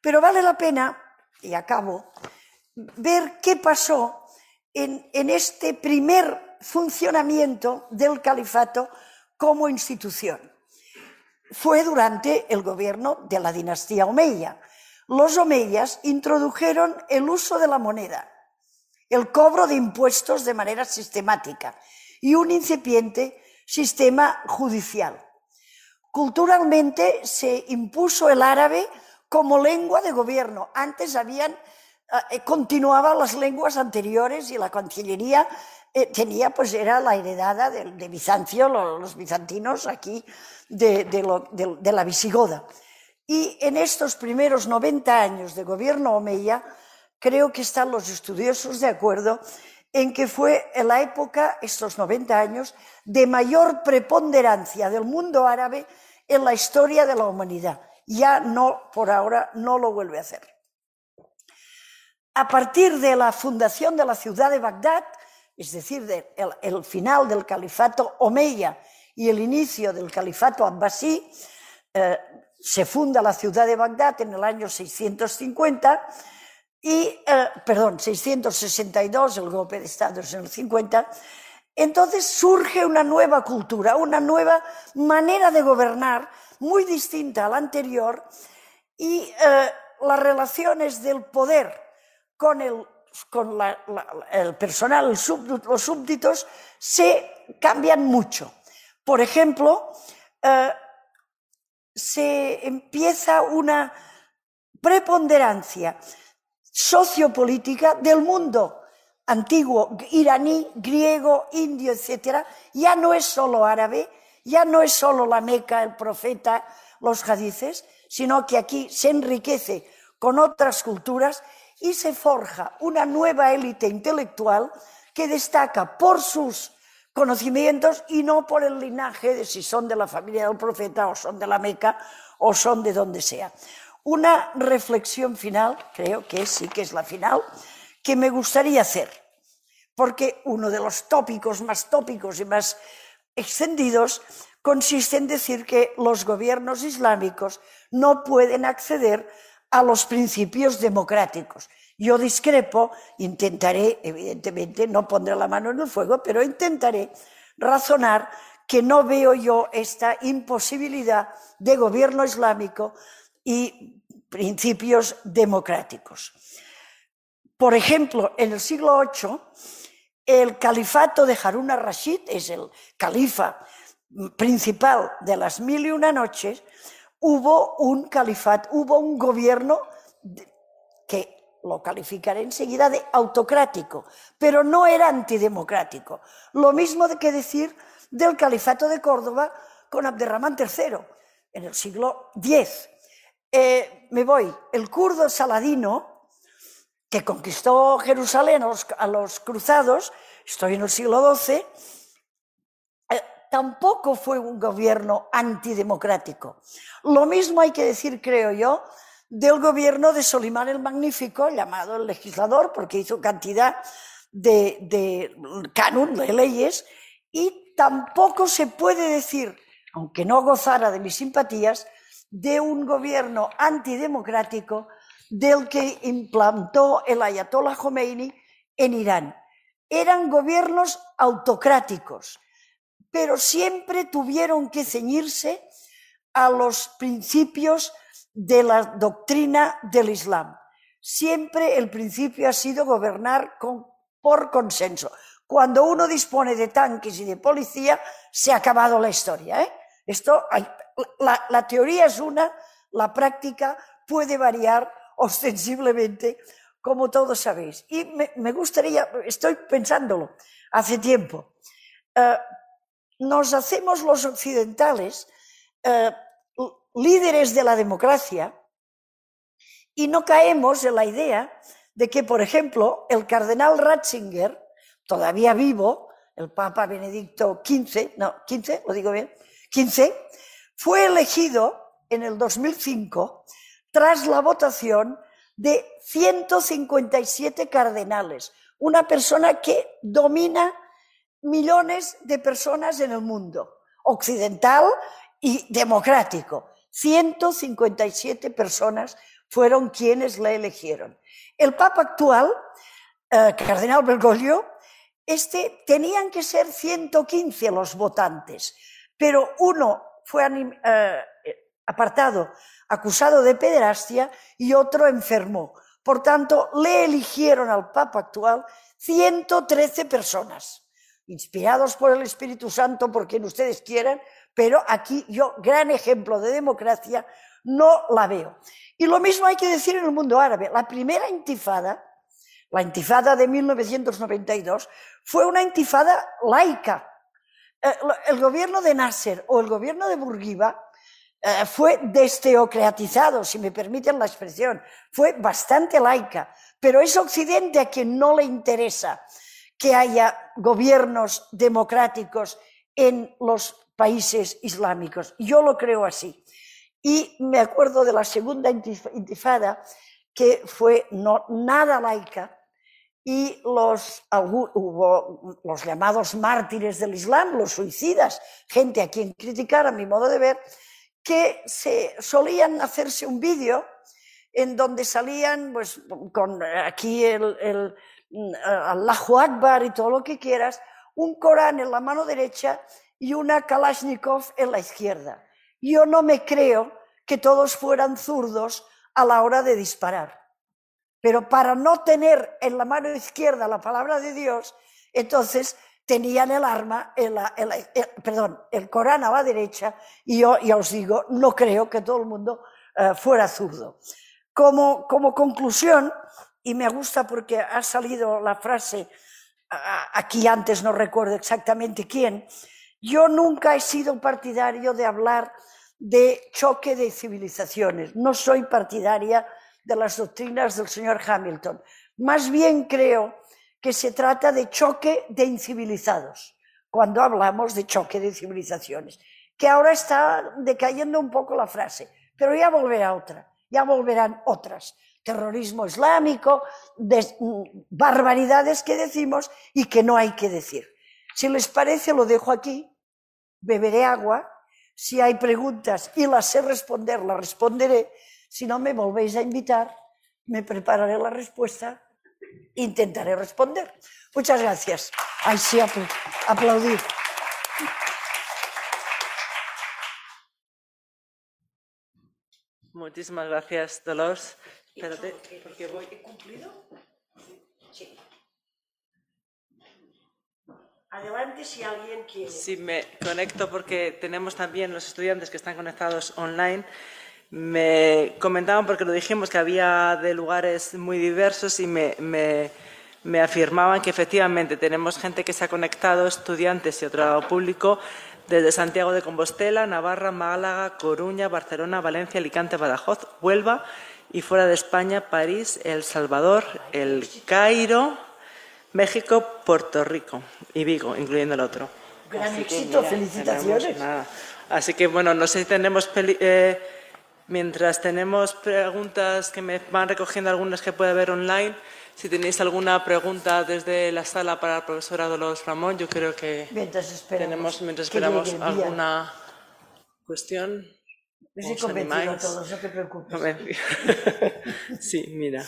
Pero vale la pena y acabo, ver qué pasó en, este primer funcionamiento del califato como institución. Fue durante el gobierno de la dinastía Omeya. Los Omeyas introdujeron el uso de la moneda, el cobro de impuestos de manera sistemática y un incipiente sistema judicial. Culturalmente se impuso el árabe como lengua de gobierno. Antes habían, eh, continuaban las lenguas anteriores y la cancillería eh, tenía, pues era la heredada de, de Bizancio, los, bizantinos aquí de, de, la Visigoda. Y en estos primeros 90 años de gobierno omeya, creo que están los estudiosos de acuerdo en que fue en la época, estos 90 años, de mayor preponderancia del mundo árabe en la historia de la humanidad. Ya no, por ahora, no lo vuelve a hacer. A partir de la fundación de la ciudad de Bagdad, es decir, el, final del califato omeya y el inicio del califato abbasí, eh, se funda la ciudad de Bagdad en el año 650 y, eh, perdón, 662, el golpe de Estado es en el 50, entonces surge una nueva cultura, una nueva manera de gobernar muy distinta a la anterior y eh, las relaciones del poder con el, con el personal, los súbditos, se cambian mucho. Por ejemplo, eh, se empieza una preponderancia sociopolítica del mundo antiguo, iraní, griego, indio, etcétera, ya no es solo árabe, ya no es solo la Meca, el profeta, los hadices, sino que aquí se enriquece con otras culturas y se forja una nueva élite intelectual que destaca por sus conocimientos y no por el linaje de si son de la familia del profeta o son de la Meca o son de donde sea. Una reflexión final, creo que sí que es la final, que me gustaría hacer, porque uno de los tópicos más tópicos y más extendidos consiste en decir que los gobiernos islámicos no pueden acceder a los principios democráticos. Yo discrepo, intentaré, evidentemente, no pondré la mano en el fuego, pero intentaré razonar que no veo yo esta imposibilidad de gobierno islámico y principios democráticos. Por ejemplo, en el siglo VIII, el califato de Harun al-Rashid, es el califa principal de las mil y una noches, hubo un califato, hubo un gobierno que lo calificaré enseguida de autocrático, pero no era antidemocrático. Lo mismo que decir del califato de Córdoba con Abderramán III en el siglo X. Eh, me voy, el kurdo saladino, que conquistó Jerusalén a los, cruzados, estoy en el siglo XII, tampoco fue un gobierno antidemocrático. Lo mismo hay que decir, creo yo, del gobierno de Solimán el Magnífico, llamado el legislador, porque hizo cantidad de, de canon, de leyes, y tampoco se puede decir, aunque no gozara de mis simpatías, de un gobierno antidemocrático del que implantó el ayatollah Khomeini en Irán. Eran gobiernos autocráticos, pero siempre tuvieron que ceñirse a los principios de la doctrina del Islam. Siempre el principio ha sido gobernar por consenso. Cuando uno dispone de tanques y de policía, se ha acabado la historia. ¿eh? Esto la, teoría es una, la práctica puede variar ostensiblemente, como todos sabéis. Y me, gustaría, estoy pensándolo hace tiempo, eh, nos hacemos los occidentales eh, líderes de la democracia y no caemos en la idea de que, por ejemplo, el cardenal Ratzinger, todavía vivo, el Papa Benedicto XV, no, XV, lo digo bien, XV, fue elegido en el 2005 tras la votación de 157 cardenales, una persona que domina millones de personas en el mundo, occidental y democrático. 157 personas fueron quienes la eligieron. El Papa actual, eh, Cardenal Bergoglio, este, tenían que ser 115 los votantes, pero uno fue eh, apartado, acusado de pederastia y otro enfermó. Por tanto, le eligieron al Papa actual 113 personas, inspirados por el Espíritu Santo, por quien ustedes quieran, pero aquí yo, gran ejemplo de democracia, no la veo. Y lo mismo hay que decir en el mundo árabe. La primera intifada, la intifada de 1992, fue una intifada laica. Eh, el gobierno de Nasser o el gobierno de Bourguiba eh, fue desteocratizado, si me permiten la expresión, fue bastante laica, pero es Occidente a quien no le interesa que haya gobiernos democráticos en los países islámicos. Yo lo creo así. Y me acuerdo de la segunda intifada, que fue no, nada laica, y los, hubo los llamados mártires del Islam, los suicidas, gente a quien criticar, a mi modo de ver, que se solían hacerse un vídeo en donde salían pues con aquí el, el Allahu Akbar y todo lo que quieras, un Corán en la mano derecha y una Kalashnikov en la izquierda. Yo no me creo que todos fueran zurdos a la hora de disparar. Pero para no tener en la mano izquierda la palabra de Dios, entonces tenían el arma, el, perdón, el Corán a la derecha, y yo ya os digo, no creo que todo el mundo eh, fuera zurdo. Como, como conclusión, y me gusta porque ha salido la frase, aquí antes no recuerdo exactamente quién, yo nunca he sido partidario de hablar de choque de civilizaciones, no soy partidaria de las doctrinas del señor Hamilton, más bien creo que se trata de choque de incivilizados, cuando hablamos de choque de civilizaciones, que ahora está decayendo un poco la frase, pero ya volverá otra, ya volverán otras. Terrorismo islámico, barbaridades que decimos y que no hay que decir. Si les parece, lo dejo aquí, beberé agua, si hay preguntas y las sé responder, las responderé, si no me volvéis a invitar, me prepararé la respuesta intentaré responder. Muchas gracias. Ay, sí, aplaudir. Muchísimas gracias, Dolores. Espérate, porque voy. ¿He cumplido? Sí. Adelante si alguien quiere. Sí, me conecto porque tenemos también los estudiantes que están conectados online me comentaban, porque lo dijimos, que había de lugares muy diversos y me, me, afirmaban que efectivamente tenemos gente que se ha conectado, estudiantes y otro público, desde Santiago de Compostela, Navarra, Málaga, Coruña, Barcelona, Valencia, Alicante, Badajoz, Huelva y fuera de España, París, El Salvador, El Cairo, México, Puerto Rico y Vigo, incluyendo el otro. Gran éxito, felicitaciones. Así que bueno, no sé si tenemos... Eh, Mientras tenemos preguntas que me van recogiendo algunas que puede haber online, si tenéis alguna pregunta desde la sala para la profesora Dolores Ramón, yo creo que mientras tenemos mientras esperamos alguna cuestión. Estoy convencido todos, no te preocupes. sí, mira,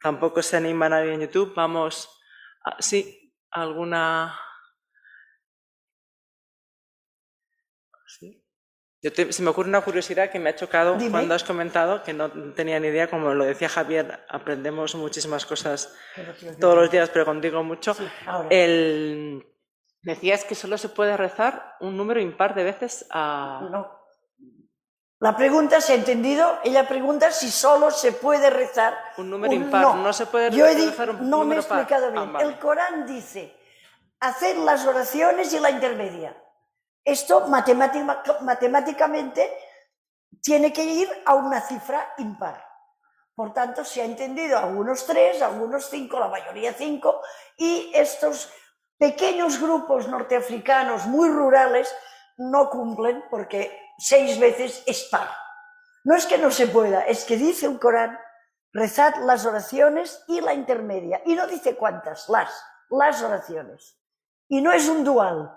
tampoco se anima nadie en YouTube. Vamos, sí, alguna. Sí. Yo se me ocurre una curiosidad que me ha chocado cuando has comentado, que no tenía ni idea, como lo decía Javier, aprendemos muchísimas cosas todos los días, pero contigo mucho. el... Decías que solo se puede rezar un número impar de veces a... No. La pregunta se ha entendido. Ella pregunta si solo se puede rezar un número impar. No. se puede Yo rezar un no número No me he explicado bien. Ah, el Corán dice hacer las oraciones y la intermedia. Esto matemáticamente tiene que ir a una cifra impar. Por tanto, se ha entendido algunos tres, algunos cinco, la mayoría cinco, y estos pequeños grupos norteafricanos muy rurales no cumplen porque seis veces es par. No es que no se pueda, es que dice el Corán, rezad las oraciones y la intermedia. Y no dice cuántas, las, las oraciones. Y no es un dual,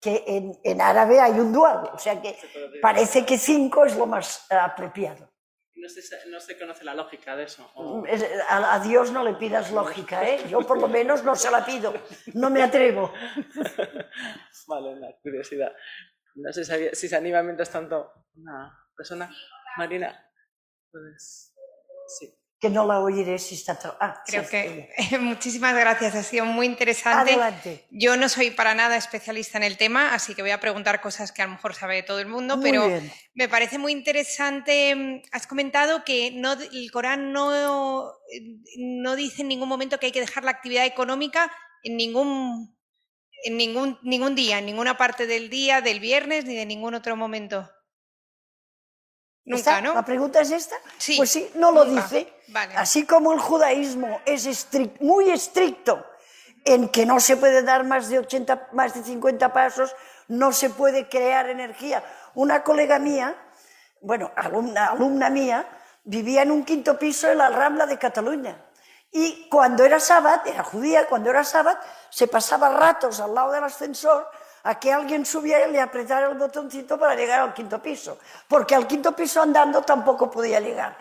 que en, árabe hay un dual, o sea que parece que cinco es lo más apropiado. No se, no se conoce la lógica de eso. o... a, a, Dios no le pidas lógica, ¿eh? Yo por lo menos no se la pido, no me atrevo. vale, la curiosidad. No sé si, si se anima mientras tanto una persona. Marina, pues sí que no la oiré si está... Ah, Creo que muchísimas gracias, ha sido muy interesante. Adelante. Yo no soy para nada especialista en el tema, así que voy a preguntar cosas que a lo mejor sabe todo el mundo, muy pero bien. me parece muy interesante. Has comentado que no, el Corán no, no dice en ningún momento que hay que dejar la actividad económica en ningún, en ningún, ningún día, en ninguna parte del día, del viernes ni de ningún otro momento. Nunca. ¿no? ¿La pregunta es esta? Sí, pues sí, no lo nunca. dice. Vale. Así como el judaísmo es estric- muy estricto en que no se puede dar más de 80, más de 50 pasos, no se puede crear energía. Una colega mía, bueno, alumna, alumna mía, vivía en un quinto piso en la Rambla de Cataluña. Y cuando era sábado, era judía, cuando era sábado, se pasaba ratos al lado del ascensor a que alguien subiera y le apretara el botoncito para llegar al quinto piso, porque al quinto piso andando tampoco podía llegar.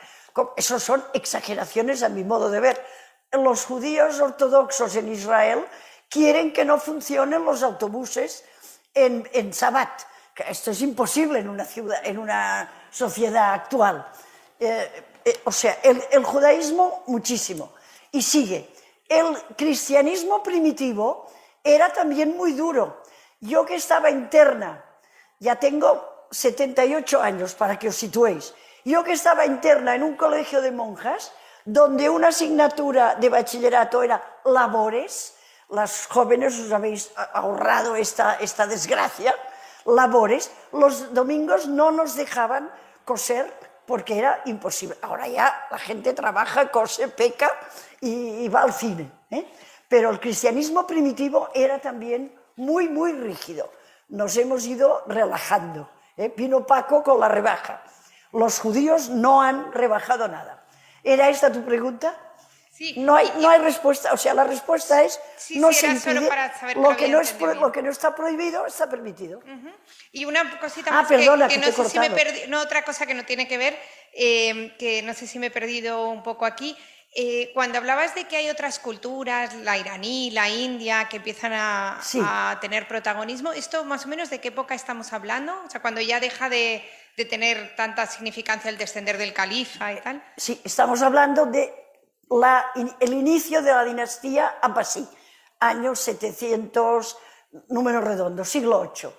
Eso son exageraciones a mi modo de ver. Los judíos ortodoxos en Israel quieren que no funcionen los autobuses en, en Sabbat. Esto es imposible en una, ciudad, en una sociedad actual. Eh, eh, o sea, el, el judaísmo muchísimo. Y sigue. El cristianismo primitivo era también muy duro. Yo que estaba interna, ya tengo 78 años para que os situéis, yo que estaba interna en un colegio de monjas, donde una asignatura de bachillerato era labores, las jóvenes os habéis ahorrado esta, esta desgracia, labores, los domingos no nos dejaban coser porque era imposible. Ahora ya la gente trabaja, cose, peca y, y va al cine. ¿eh? Pero el cristianismo primitivo era también muy, muy rígido. Nos hemos ido relajando. ¿eh? Vino Paco con la rebaja. Los judíos no han rebajado nada. ¿Era esta tu pregunta? Sí. No hay, no hay respuesta. O sea, la respuesta es Sí, no sí, se impide. para saber que lo, que no es, lo que no está prohibido está permitido. Y una cosita Ah, más perdona, que, que que te no sé si me perdí, no, otra cosa que no tiene que ver, eh, que no sé si me he perdido un poco aquí. Eh, cuando hablabas de que hay otras culturas, la iraní, la india, que empiezan a, a tener protagonismo, ¿esto más o menos de qué época estamos hablando? O sea, cuando ya deja de, de tener tanta significancia el descender del califa y tal. Sí, estamos hablando de el inicio de la dinastía Abbasí, años 700, número redondo, siglo VIII.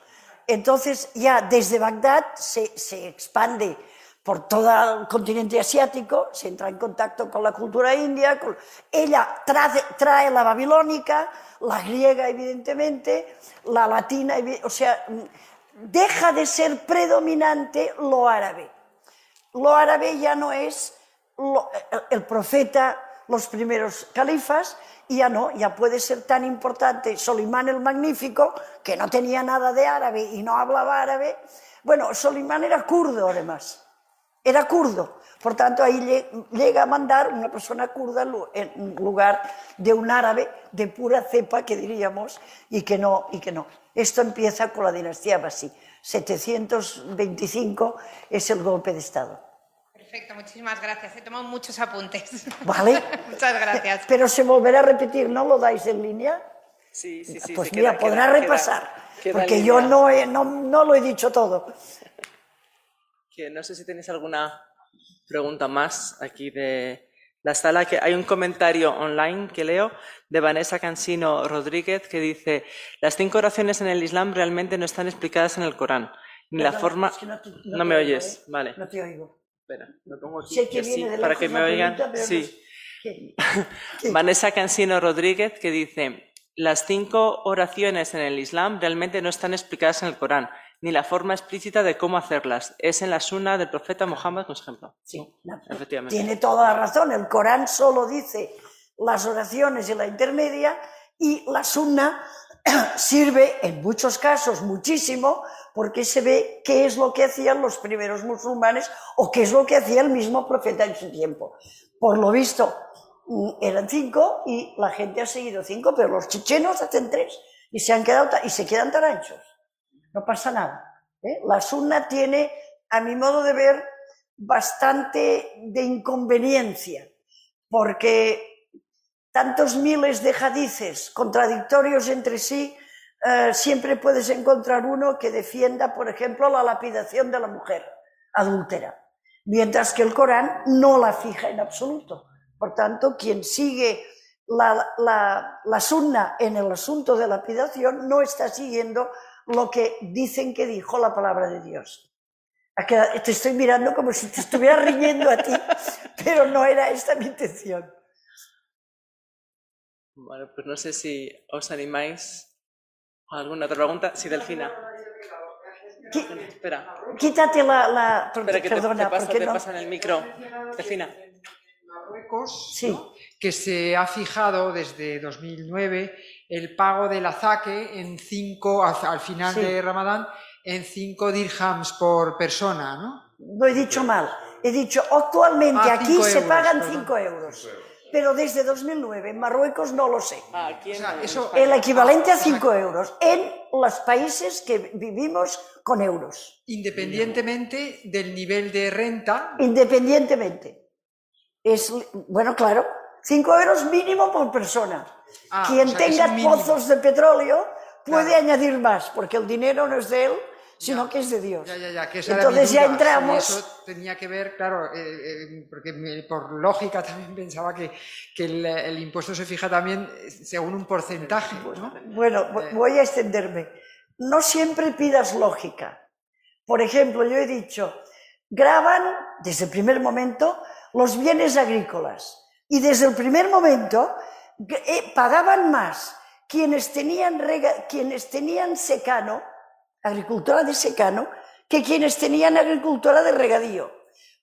Entonces, ya desde Bagdad se, se expande por todo el continente asiático, se entra en contacto con la cultura india. con- ella trae, trae la babilónica, la griega, evidentemente, la latina, o sea, deja de ser predominante lo árabe lo árabe ya no es el- profeta, los primeros califas, y ya no, ya puede ser tan importante Solimán el Magnífico, que no tenía nada de árabe y no hablaba árabe. Bueno, Solimán era kurdo además, era kurdo. Por tanto, ahí lle- llega a mandar una persona kurda en lu- en lugar de un árabe de pura cepa, que diríamos, y que no. Y que no. Esto empieza con la dinastía Abbasí. 725 es el golpe de Estado. Perfecto, muchísimas gracias. He tomado muchos apuntes. ¿Vale? Muchas gracias. Pero se volverá a repetir, ¿no lo dais en línea? Sí, sí, sí. pues mira, queda- podrá queda- repasar, queda- queda porque yo no, he- no, no lo he dicho todo. Que no sé si tenéis alguna pregunta más aquí de la sala, que hay un comentario online que leo de Vanessa Cansino Rodríguez que dice, las cinco oraciones en el Islam realmente no están explicadas en el Corán, ni la forma... es que no te- no no te me oigo, oyes, ¿eh? vale. No te oigo. Espera, lo pongo aquí, Sé que así, viene de para que me la oigan. pregunta, pero no Sí. Vanessa Cansino Rodríguez que dice, las cinco oraciones en el Islam realmente no están explicadas en el Corán, ni la forma explícita de cómo hacerlas. Es en la sunna del profeta Muhammad, por ejemplo. Sí, no, Efectivamente. Tiene toda la razón. El Corán solo dice las oraciones y la intermedia y la sunna sirve en muchos casos muchísimo porque se ve qué es lo que hacían los primeros musulmanes o qué es lo que hacía el mismo profeta en su tiempo. Por lo visto, mm, eran cinco y la gente ha seguido cinco, pero los chechenos hacen tres y se han quedado y se quedan tan anchos. No pasa nada. ¿eh? La sunna tiene, a mi modo de ver, bastante de inconveniencia, porque tantos miles de hadices contradictorios entre sí, eh, siempre puedes encontrar uno que defienda, por ejemplo, la lapidación de la mujer adúltera, mientras que el Corán no la fija en absoluto. Por tanto, quien sigue la, la, la sunna en el asunto de lapidación no está siguiendo lo que dicen que dijo la palabra de Dios. Te estoy mirando como si te estuviera riñendo a ti, pero no era esta mi intención. Bueno, pues no sé si os animáis a alguna otra pregunta. Sí, Delfina. Espera. Quítate la... la... Espera, que Perdona, te, te, ¿por qué te no? pasan el micro. Delfina. Marruecos, Sí. ¿no? que se ha fijado desde 2009 el pago del azaque en cinco, al, al final Sí. de Ramadán, en 5 dirhams por persona, ¿no? No he dicho mal. He dicho, actualmente Ah, aquí cinco se euros, pagan perdón. 5 euros. Pero desde 2009 en Marruecos no lo sé. Ah, aquí O en- sea, en eso- España. El equivalente a Ah, 5 euros en los países que vivimos con euros, Independientemente del nivel de renta, independientemente. Es, bueno, claro, 5 euros mínimo por persona. Ah, Quien o sea, es tenga pozos de petróleo puede Claro. añadir más, porque el dinero no es de él, sino Ya. que es de Dios. Ya, ya, ya, que esa era Entonces mi ya duda, si entramos. eso tenía que ver, claro, eh, eh, porque me- por lógica también pensaba que, que el, el impuesto se fija también eh, según un porcentaje, ¿no? Bueno, Eh. voy a extenderme. No siempre pidas lógica. Por ejemplo, yo he dicho, graban desde el primer momento los bienes agrícolas y desde el primer momento eh, pagaban más quienes tenían, rega- quienes tenían secano, agricultura de secano, que quienes tenían agricultura de regadío,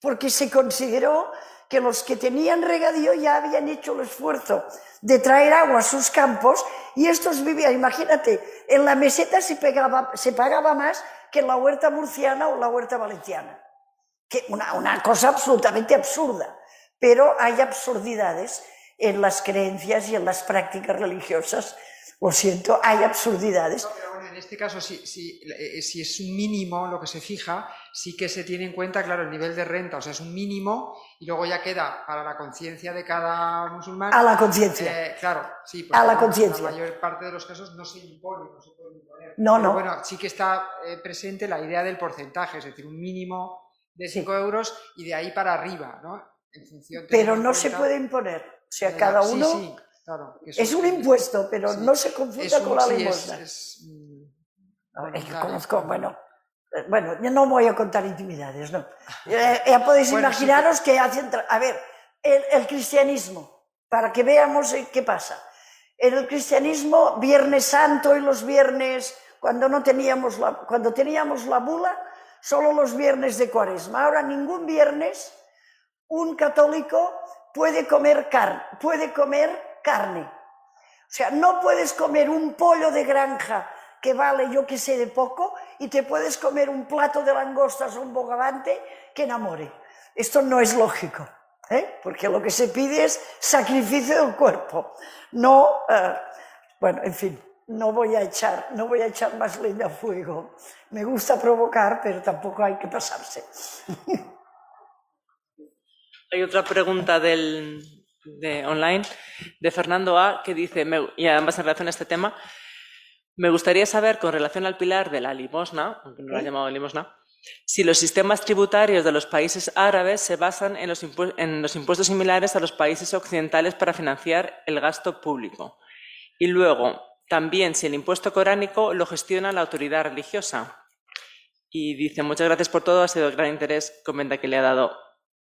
porque se consideró que los que tenían regadío ya habían hecho el esfuerzo de traer agua a sus campos y estos vivían, imagínate, en la meseta se, se pagaba más que en la huerta murciana o la huerta valenciana. Que una, una cosa absolutamente absurda, pero hay absurdidades en las creencias y en las prácticas religiosas. Lo siento, hay absurdidades. En este caso, si, si, eh, si es un mínimo lo que se fija, sí que se tiene en cuenta, claro, el nivel de renta, o sea, es un mínimo y luego ya queda para la conciencia de cada musulmán. A la conciencia. Eh, claro, sí. A la en conciencia. La mayor parte de los casos no se impone, no se puede imponer. No, Pero no. bueno, sí que está eh, presente la idea del porcentaje, es decir, un mínimo de Sí. 5 euros y de ahí para arriba, ¿no? En función, Pero no se puede imponer. O sea, Eh, cada sí, uno sí, claro, que eso- es un impuesto, pero sí. no se confunda un- con la sí, es- limosna. es, A ver, es que voluntario. conozco, bueno, eh, bueno, yo no voy a contar intimidades, no. Eh, ya podéis Bueno, sí, imaginaros que hacen, a ver, el, el cristianismo, para que veamos eh, qué pasa. En el cristianismo, Viernes Santo y los viernes, cuando no teníamos la, cuando teníamos la bula, solo los viernes de Cuaresma. Ahora ningún viernes un católico puede comer carne, puede comer carne. O sea, no puedes comer un pollo de granja que vale yo que sé de poco y te puedes comer un plato de langostas o un bogavante que enamore. Esto no es lógico, ¿eh? porque lo que se pide es sacrificio del cuerpo. No, eh, bueno, en fin, no voy a echar, no voy a echar más leña fuego. Me gusta provocar, pero tampoco hay que pasarse. Hay otra pregunta del, de online de Fernando A que dice, me- y además en relación a este tema, me gustaría saber con relación al pilar de la limosna, aunque no lo ha llamado limosna, si los sistemas tributarios de los países árabes se basan en los, impu- en los impuestos similares a los países occidentales para financiar el gasto público. Y luego, también si el impuesto coránico lo gestiona la autoridad religiosa. Y dice, muchas gracias por todo, ha sido de gran interés, comenta que le ha dado,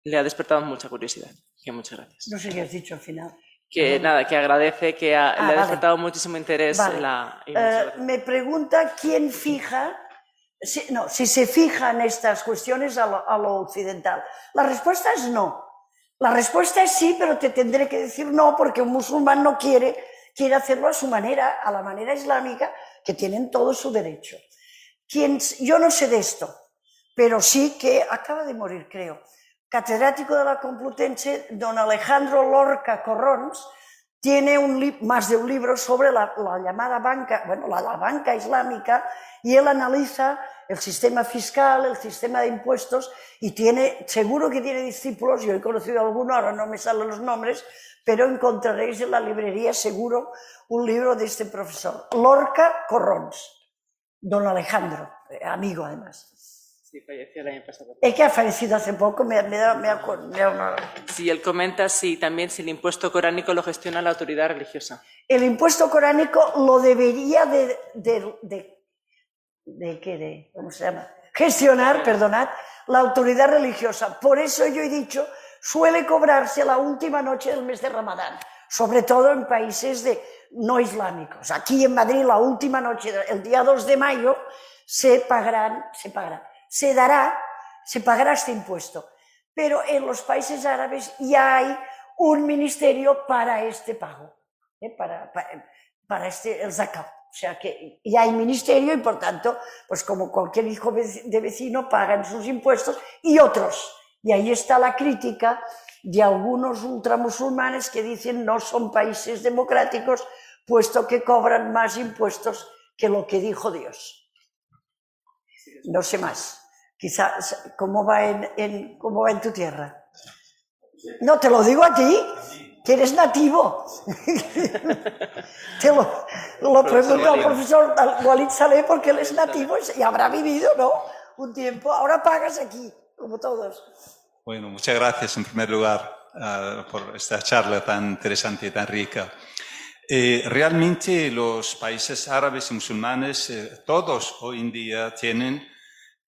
le ha despertado mucha curiosidad. Que muchas gracias. No sé qué has dicho al final. Que nada, que agradece, que ha- Ah, le ha vale. despertado muchísimo interés Vale. la... Eh, me pregunta quién fija, si, no, si se fijan estas cuestiones a lo, a lo occidental. La respuesta es no. La respuesta es sí, pero te tendré que decir no porque un musulmán no quiere, quiere hacerlo a su manera, a la manera islámica, que tienen todo su derecho. Quien, yo no sé de esto, pero sí que acaba de morir, creo. Catedrático de la Complutense, don Alejandro Lorca Corrons, tiene más de un libro sobre la, la llamada banca, bueno, la, la banca islámica, y él analiza el sistema fiscal, el sistema de impuestos, y tiene, seguro que tiene discípulos, yo he conocido alguno, ahora no me salen los nombres, pero encontraréis en la librería seguro un libro de este profesor, Lorca Corrons, don Alejandro, eh, amigo además. Sí, falleció el año pasado. Es que ha fallecido hace poco, me, me da, me Sí, él comenta si también si el impuesto coránico lo gestiona la autoridad religiosa. El impuesto coránico lo debería de, de, de, de qué, de, ¿cómo se llama? Gestionar, perdonad, la autoridad religiosa. Por eso yo he dicho, suele cobrarse la última noche del mes de Ramadán, sobre todo en países de, no islámicos. Aquí en Madrid, la última noche, el día 2 de mayo, se pagarán, se pagará, se dará, se pagará este impuesto. Pero en los países árabes ya hay un ministerio para este pago. ¿eh? para, para, este, el zakat. O sea que ya hay ministerio y por tanto, pues como cualquier hijo de vecino, pagan sus impuestos y otros. Y ahí está la crítica de algunos ultramusulmanes que dicen no son países democráticos, puesto que cobran más impuestos que lo que dijo Dios. No sé más. Quizás, ¿cómo va en, en- cómo va en tu tierra? No, te lo digo a ti, que eres nativo. te lo, lo pregunto al profesor al Walid Saleh porque él es nativo y habrá vivido, ¿no? Un tiempo. Ahora pagas aquí, como todos. Bueno, muchas gracias en primer lugar ah, por esta charla tan interesante y tan rica. Eh, realmente los países árabes y musulmanes, eh, todos hoy en día tienen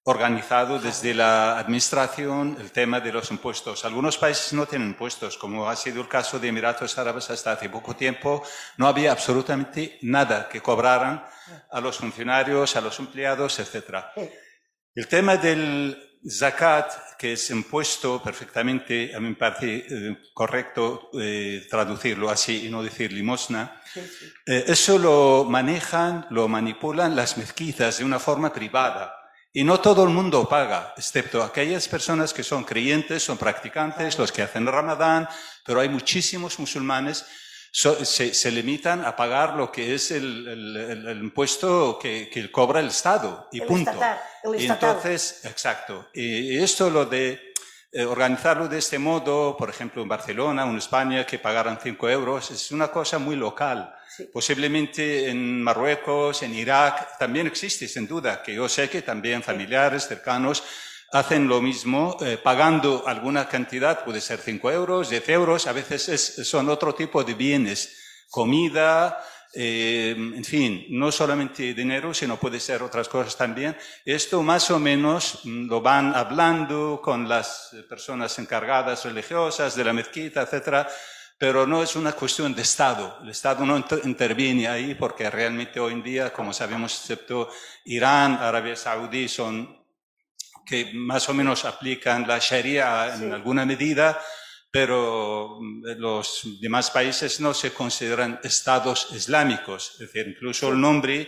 organizado desde la administración el tema de los impuestos. Algunos países no tienen impuestos, como ha sido el caso de Emiratos Árabes hasta hace poco tiempo. No había absolutamente nada que cobraran a los funcionarios, a los empleados, etcétera. El tema del zakat, que es impuesto perfectamente, a mí me parece eh, correcto eh, traducirlo así y no decir limosna, eh, eso lo manejan, lo manipulan las mezquitas de una forma privada. Y no todo el mundo paga, excepto aquellas personas que son creyentes, son practicantes, los que hacen Ramadán, pero hay muchísimos musulmanes so- se, se limitan a pagar lo que es el, el- el- el impuesto que, que cobra el Estado y punto. estatal, el Y entonces, exacto. Y esto lo de eh, organizarlo de este modo, por ejemplo, en Barcelona o en España, que pagaran 5 euros, es una cosa muy local. Posiblemente en Marruecos, en Irak, también existe, sin duda, que yo sé que también familiares cercanos hacen lo mismo, eh, pagando alguna cantidad, puede ser 5 euros, 10 euros, a veces es- son otro tipo de bienes, comida, eh, en fin, no solamente dinero, sino puede ser otras cosas también. Esto más o menos mm, lo van hablando con las eh, personas encargadas religiosas de la mezquita, etcétera, pero no es una cuestión de Estado. El Estado no inter- interviene ahí porque realmente hoy en día, como sabemos, excepto Irán, Arabia Saudí, son que más o menos aplican la Sharia en Sí. alguna medida, pero mm, los demás países no se consideran estados islámicos. Es decir, incluso el nombre,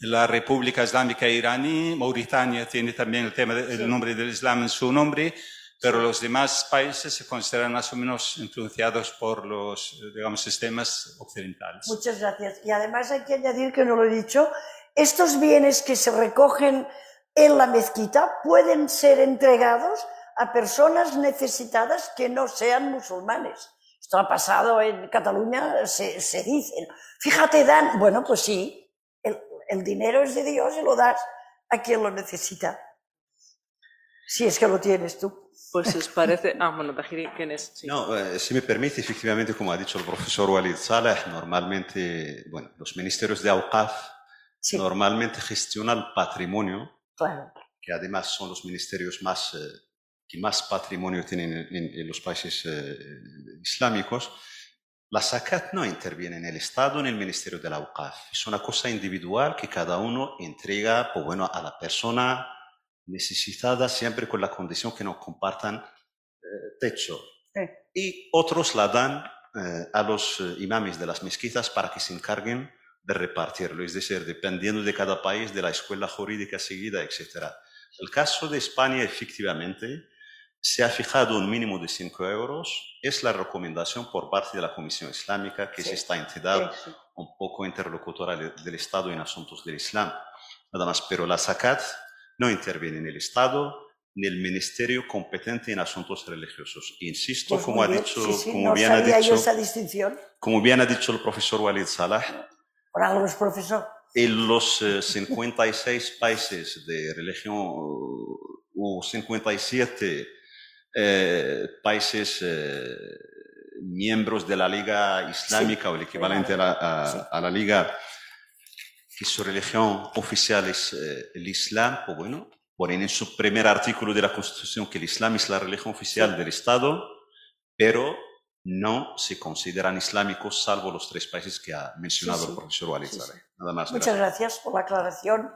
la República Islámica Iraní, Mauritania tiene también el tema del Sí. nombre del Islam en su nombre, pero los demás países se consideran más o menos influenciados por los, digamos, sistemas occidentales. Muchas gracias. Y además hay que añadir que no lo he dicho, estos bienes que se recogen en la mezquita pueden ser entregados a personas necesitadas que no sean musulmanes. Esto ha pasado en Cataluña, se, se dice. Fíjate, Dan, bueno, pues sí, el, el dinero es de Dios y lo das a quien lo necesita. Si es que lo tienes tú. Pues os parece. Ah, bueno, Tahiri, ¿quién es? Sí. No, eh, si me permite, efectivamente, como ha dicho el profesor Walid Saleh, normalmente, bueno, los ministerios de Awqaf Sí, normalmente gestionan el patrimonio, claro. que además son los ministerios más, eh, que más patrimonio tienen en, en- en los países eh, islámicos. La zakat no interviene en el Estado ni en el Ministerio del Awqaf. Es una cosa individual que cada uno entrega, pues bueno, a la persona necesitada siempre con la condición que no compartan eh, techo. Y otros la dan eh, a los eh, imames de las mezquitas para que se encarguen de repartirlo, es decir, dependiendo de cada país, de la escuela jurídica seguida, etc. El caso de España, efectivamente, se ha fijado un mínimo de 5 euros. Es la recomendación por parte de la Comisión Islámica, que Sí. es esta entidad Sí, sí. un poco interlocutora de- del Estado en asuntos del Islam. Nada más, pero la zakat no interviene en el Estado ni el ministerio competente en asuntos religiosos. Insisto, Pues como, ha dicho, sí, sí, como, no bien ha sabía yo dicho, esa distinción. como bien ha dicho el profesor Walid Salah, En los eh, 56 países de religión eh, o 57 eh, países eh, miembros de la Liga Islámica o el equivalente a la, a- Sí. a la Liga, que su religión oficial es eh, el Islam, pues bueno, ponen en su primer artículo de la Constitución que el Islam es la religión oficial del Estado, pero no se consideran islámicos salvo los tres países que ha mencionado Sí, sí. el profesor Walid Sí, sí. Saleh. Nada más. Muchas gracias. gracias por la aclaración.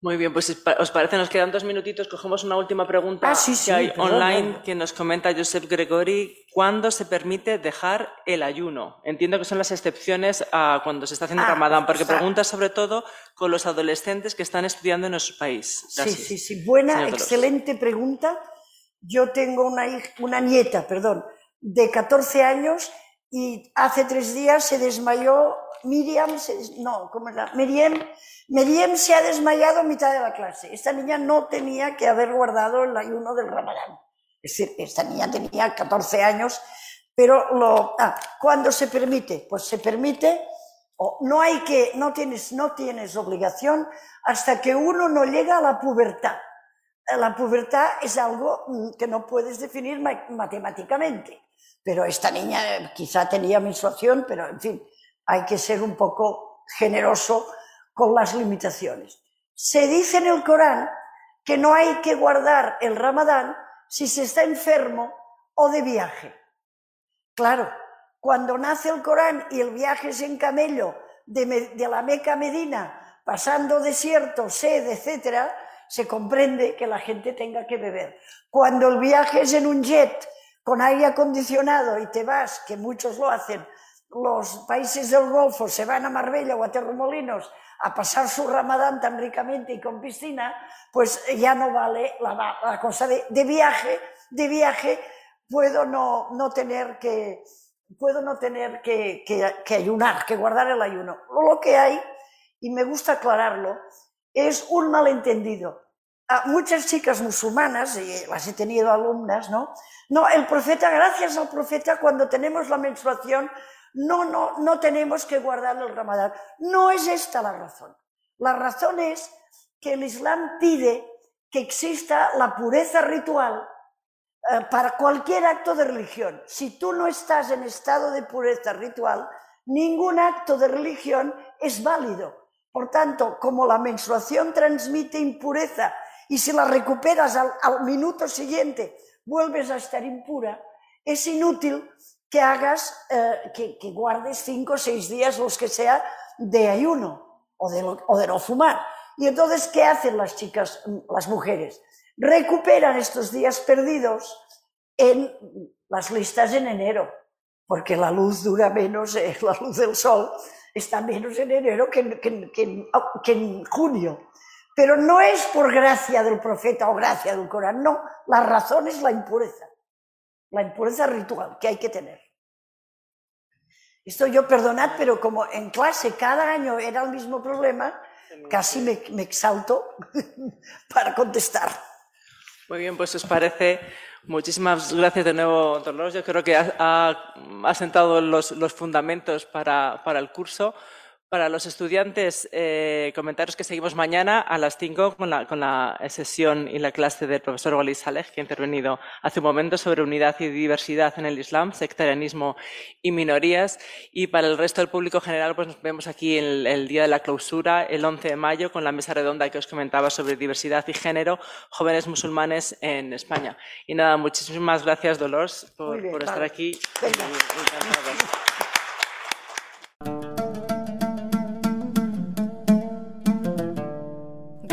Muy bien, pues os parece, nos quedan dos minutitos, cogemos una última pregunta Ah, sí, sí, que hay perdón, online que nos comenta Josep Gregori. ¿Cuándo se permite dejar el ayuno? Entiendo que son las excepciones a cuando se está haciendo Ah, Ramadán, porque está. pregunta sobre todo con los adolescentes que están estudiando en nuestro país. Sí, Gracias. sí, sí. Buena, excelente pregunta. Yo tengo una, hij- una nieta, perdón, de 14 años y hace tres días se desmayó Miriam, se no, ¿cómo era? Miriam, Miriam se ha desmayado a mitad de la clase. Esta niña no tenía que haber guardado el ayuno del Ramadán. Es decir, esta niña tenía 14 años, pero lo, ah, ¿cuándo se permite? Pues se permite, o no hay que, no tienes, no tienes obligación hasta que uno no llega a la pubertad. La pubertad es algo mm, que no puedes definir ma- matemáticamente, pero esta niña eh, quizá tenía menstruación, pero en fin, hay que ser un poco generoso con las limitaciones. Se dice en el Corán que no hay que guardar el ramadán si se está enfermo o de viaje. Claro, cuando nace el Corán y el viaje es en camello de, la Meca a Medina, pasando desierto, sed, etcétera, se comprende que la gente tenga que beber. Cuando el viaje es en un jet con aire acondicionado y te vas, que muchos lo hacen, los países del Golfo se van a Marbella o a Terremolinos a pasar su ramadán tan ricamente y con piscina, pues ya no vale la, cosa de, viaje, de viaje puedo no, no tener que puedo no tener que- que ayunar, que guardar el ayuno. Lo que hay, y me gusta aclararlo, es un malentendido. A muchas chicas musulmanas, y las he tenido alumnas, ¿no? No, el profeta, gracias al profeta, cuando tenemos la menstruación, no, no, no tenemos que guardar el ramadán. No es esta la razón. La razón es que el Islam pide que exista la pureza ritual eh, para cualquier acto de religión. Si tú no estás en estado de pureza ritual, ningún acto de religión es válido. Por tanto, como la menstruación transmite impureza y si la recuperas al, minuto siguiente vuelves a estar impura, es inútil que hagas, eh, que, guardes cinco o seis días, los que sea, de ayuno o de, no fumar. Y entonces, ¿qué hacen las chicas, mm, las mujeres? Recuperan estos días perdidos en las listas en enero, porque la luz dura menos, eh, la luz del sol está menos en enero que, que que en junio. Pero no es por gracia del profeta o gracia del Corán, no, la razón es la impureza, la impureza ritual que hay que tener. Esto yo perdonad, pero como en clase cada año era el mismo problema, casi me, me exalto para contestar. Muy bien, pues os parece. Muchísimas gracias de nuevo, Dolores. Yo creo que ha, ha- ha sentado los, los fundamentos para, para el curso. Para los estudiantes, eh, comentaros que seguimos mañana a las 5 con la, con la sesión y la clase del profesor Walid Saleh, que ha intervenido hace un momento sobre unidad y diversidad en el Islam, sectarianismo y minorías. Y para el resto del público general, pues nos vemos aquí el, el día de la clausura, el 11 de mayo, con la mesa redonda que os comentaba sobre diversidad y género, jóvenes musulmanes en España. Y nada, muchísimas gracias, Dolores, por, Muy bien, por estar aquí. Venga.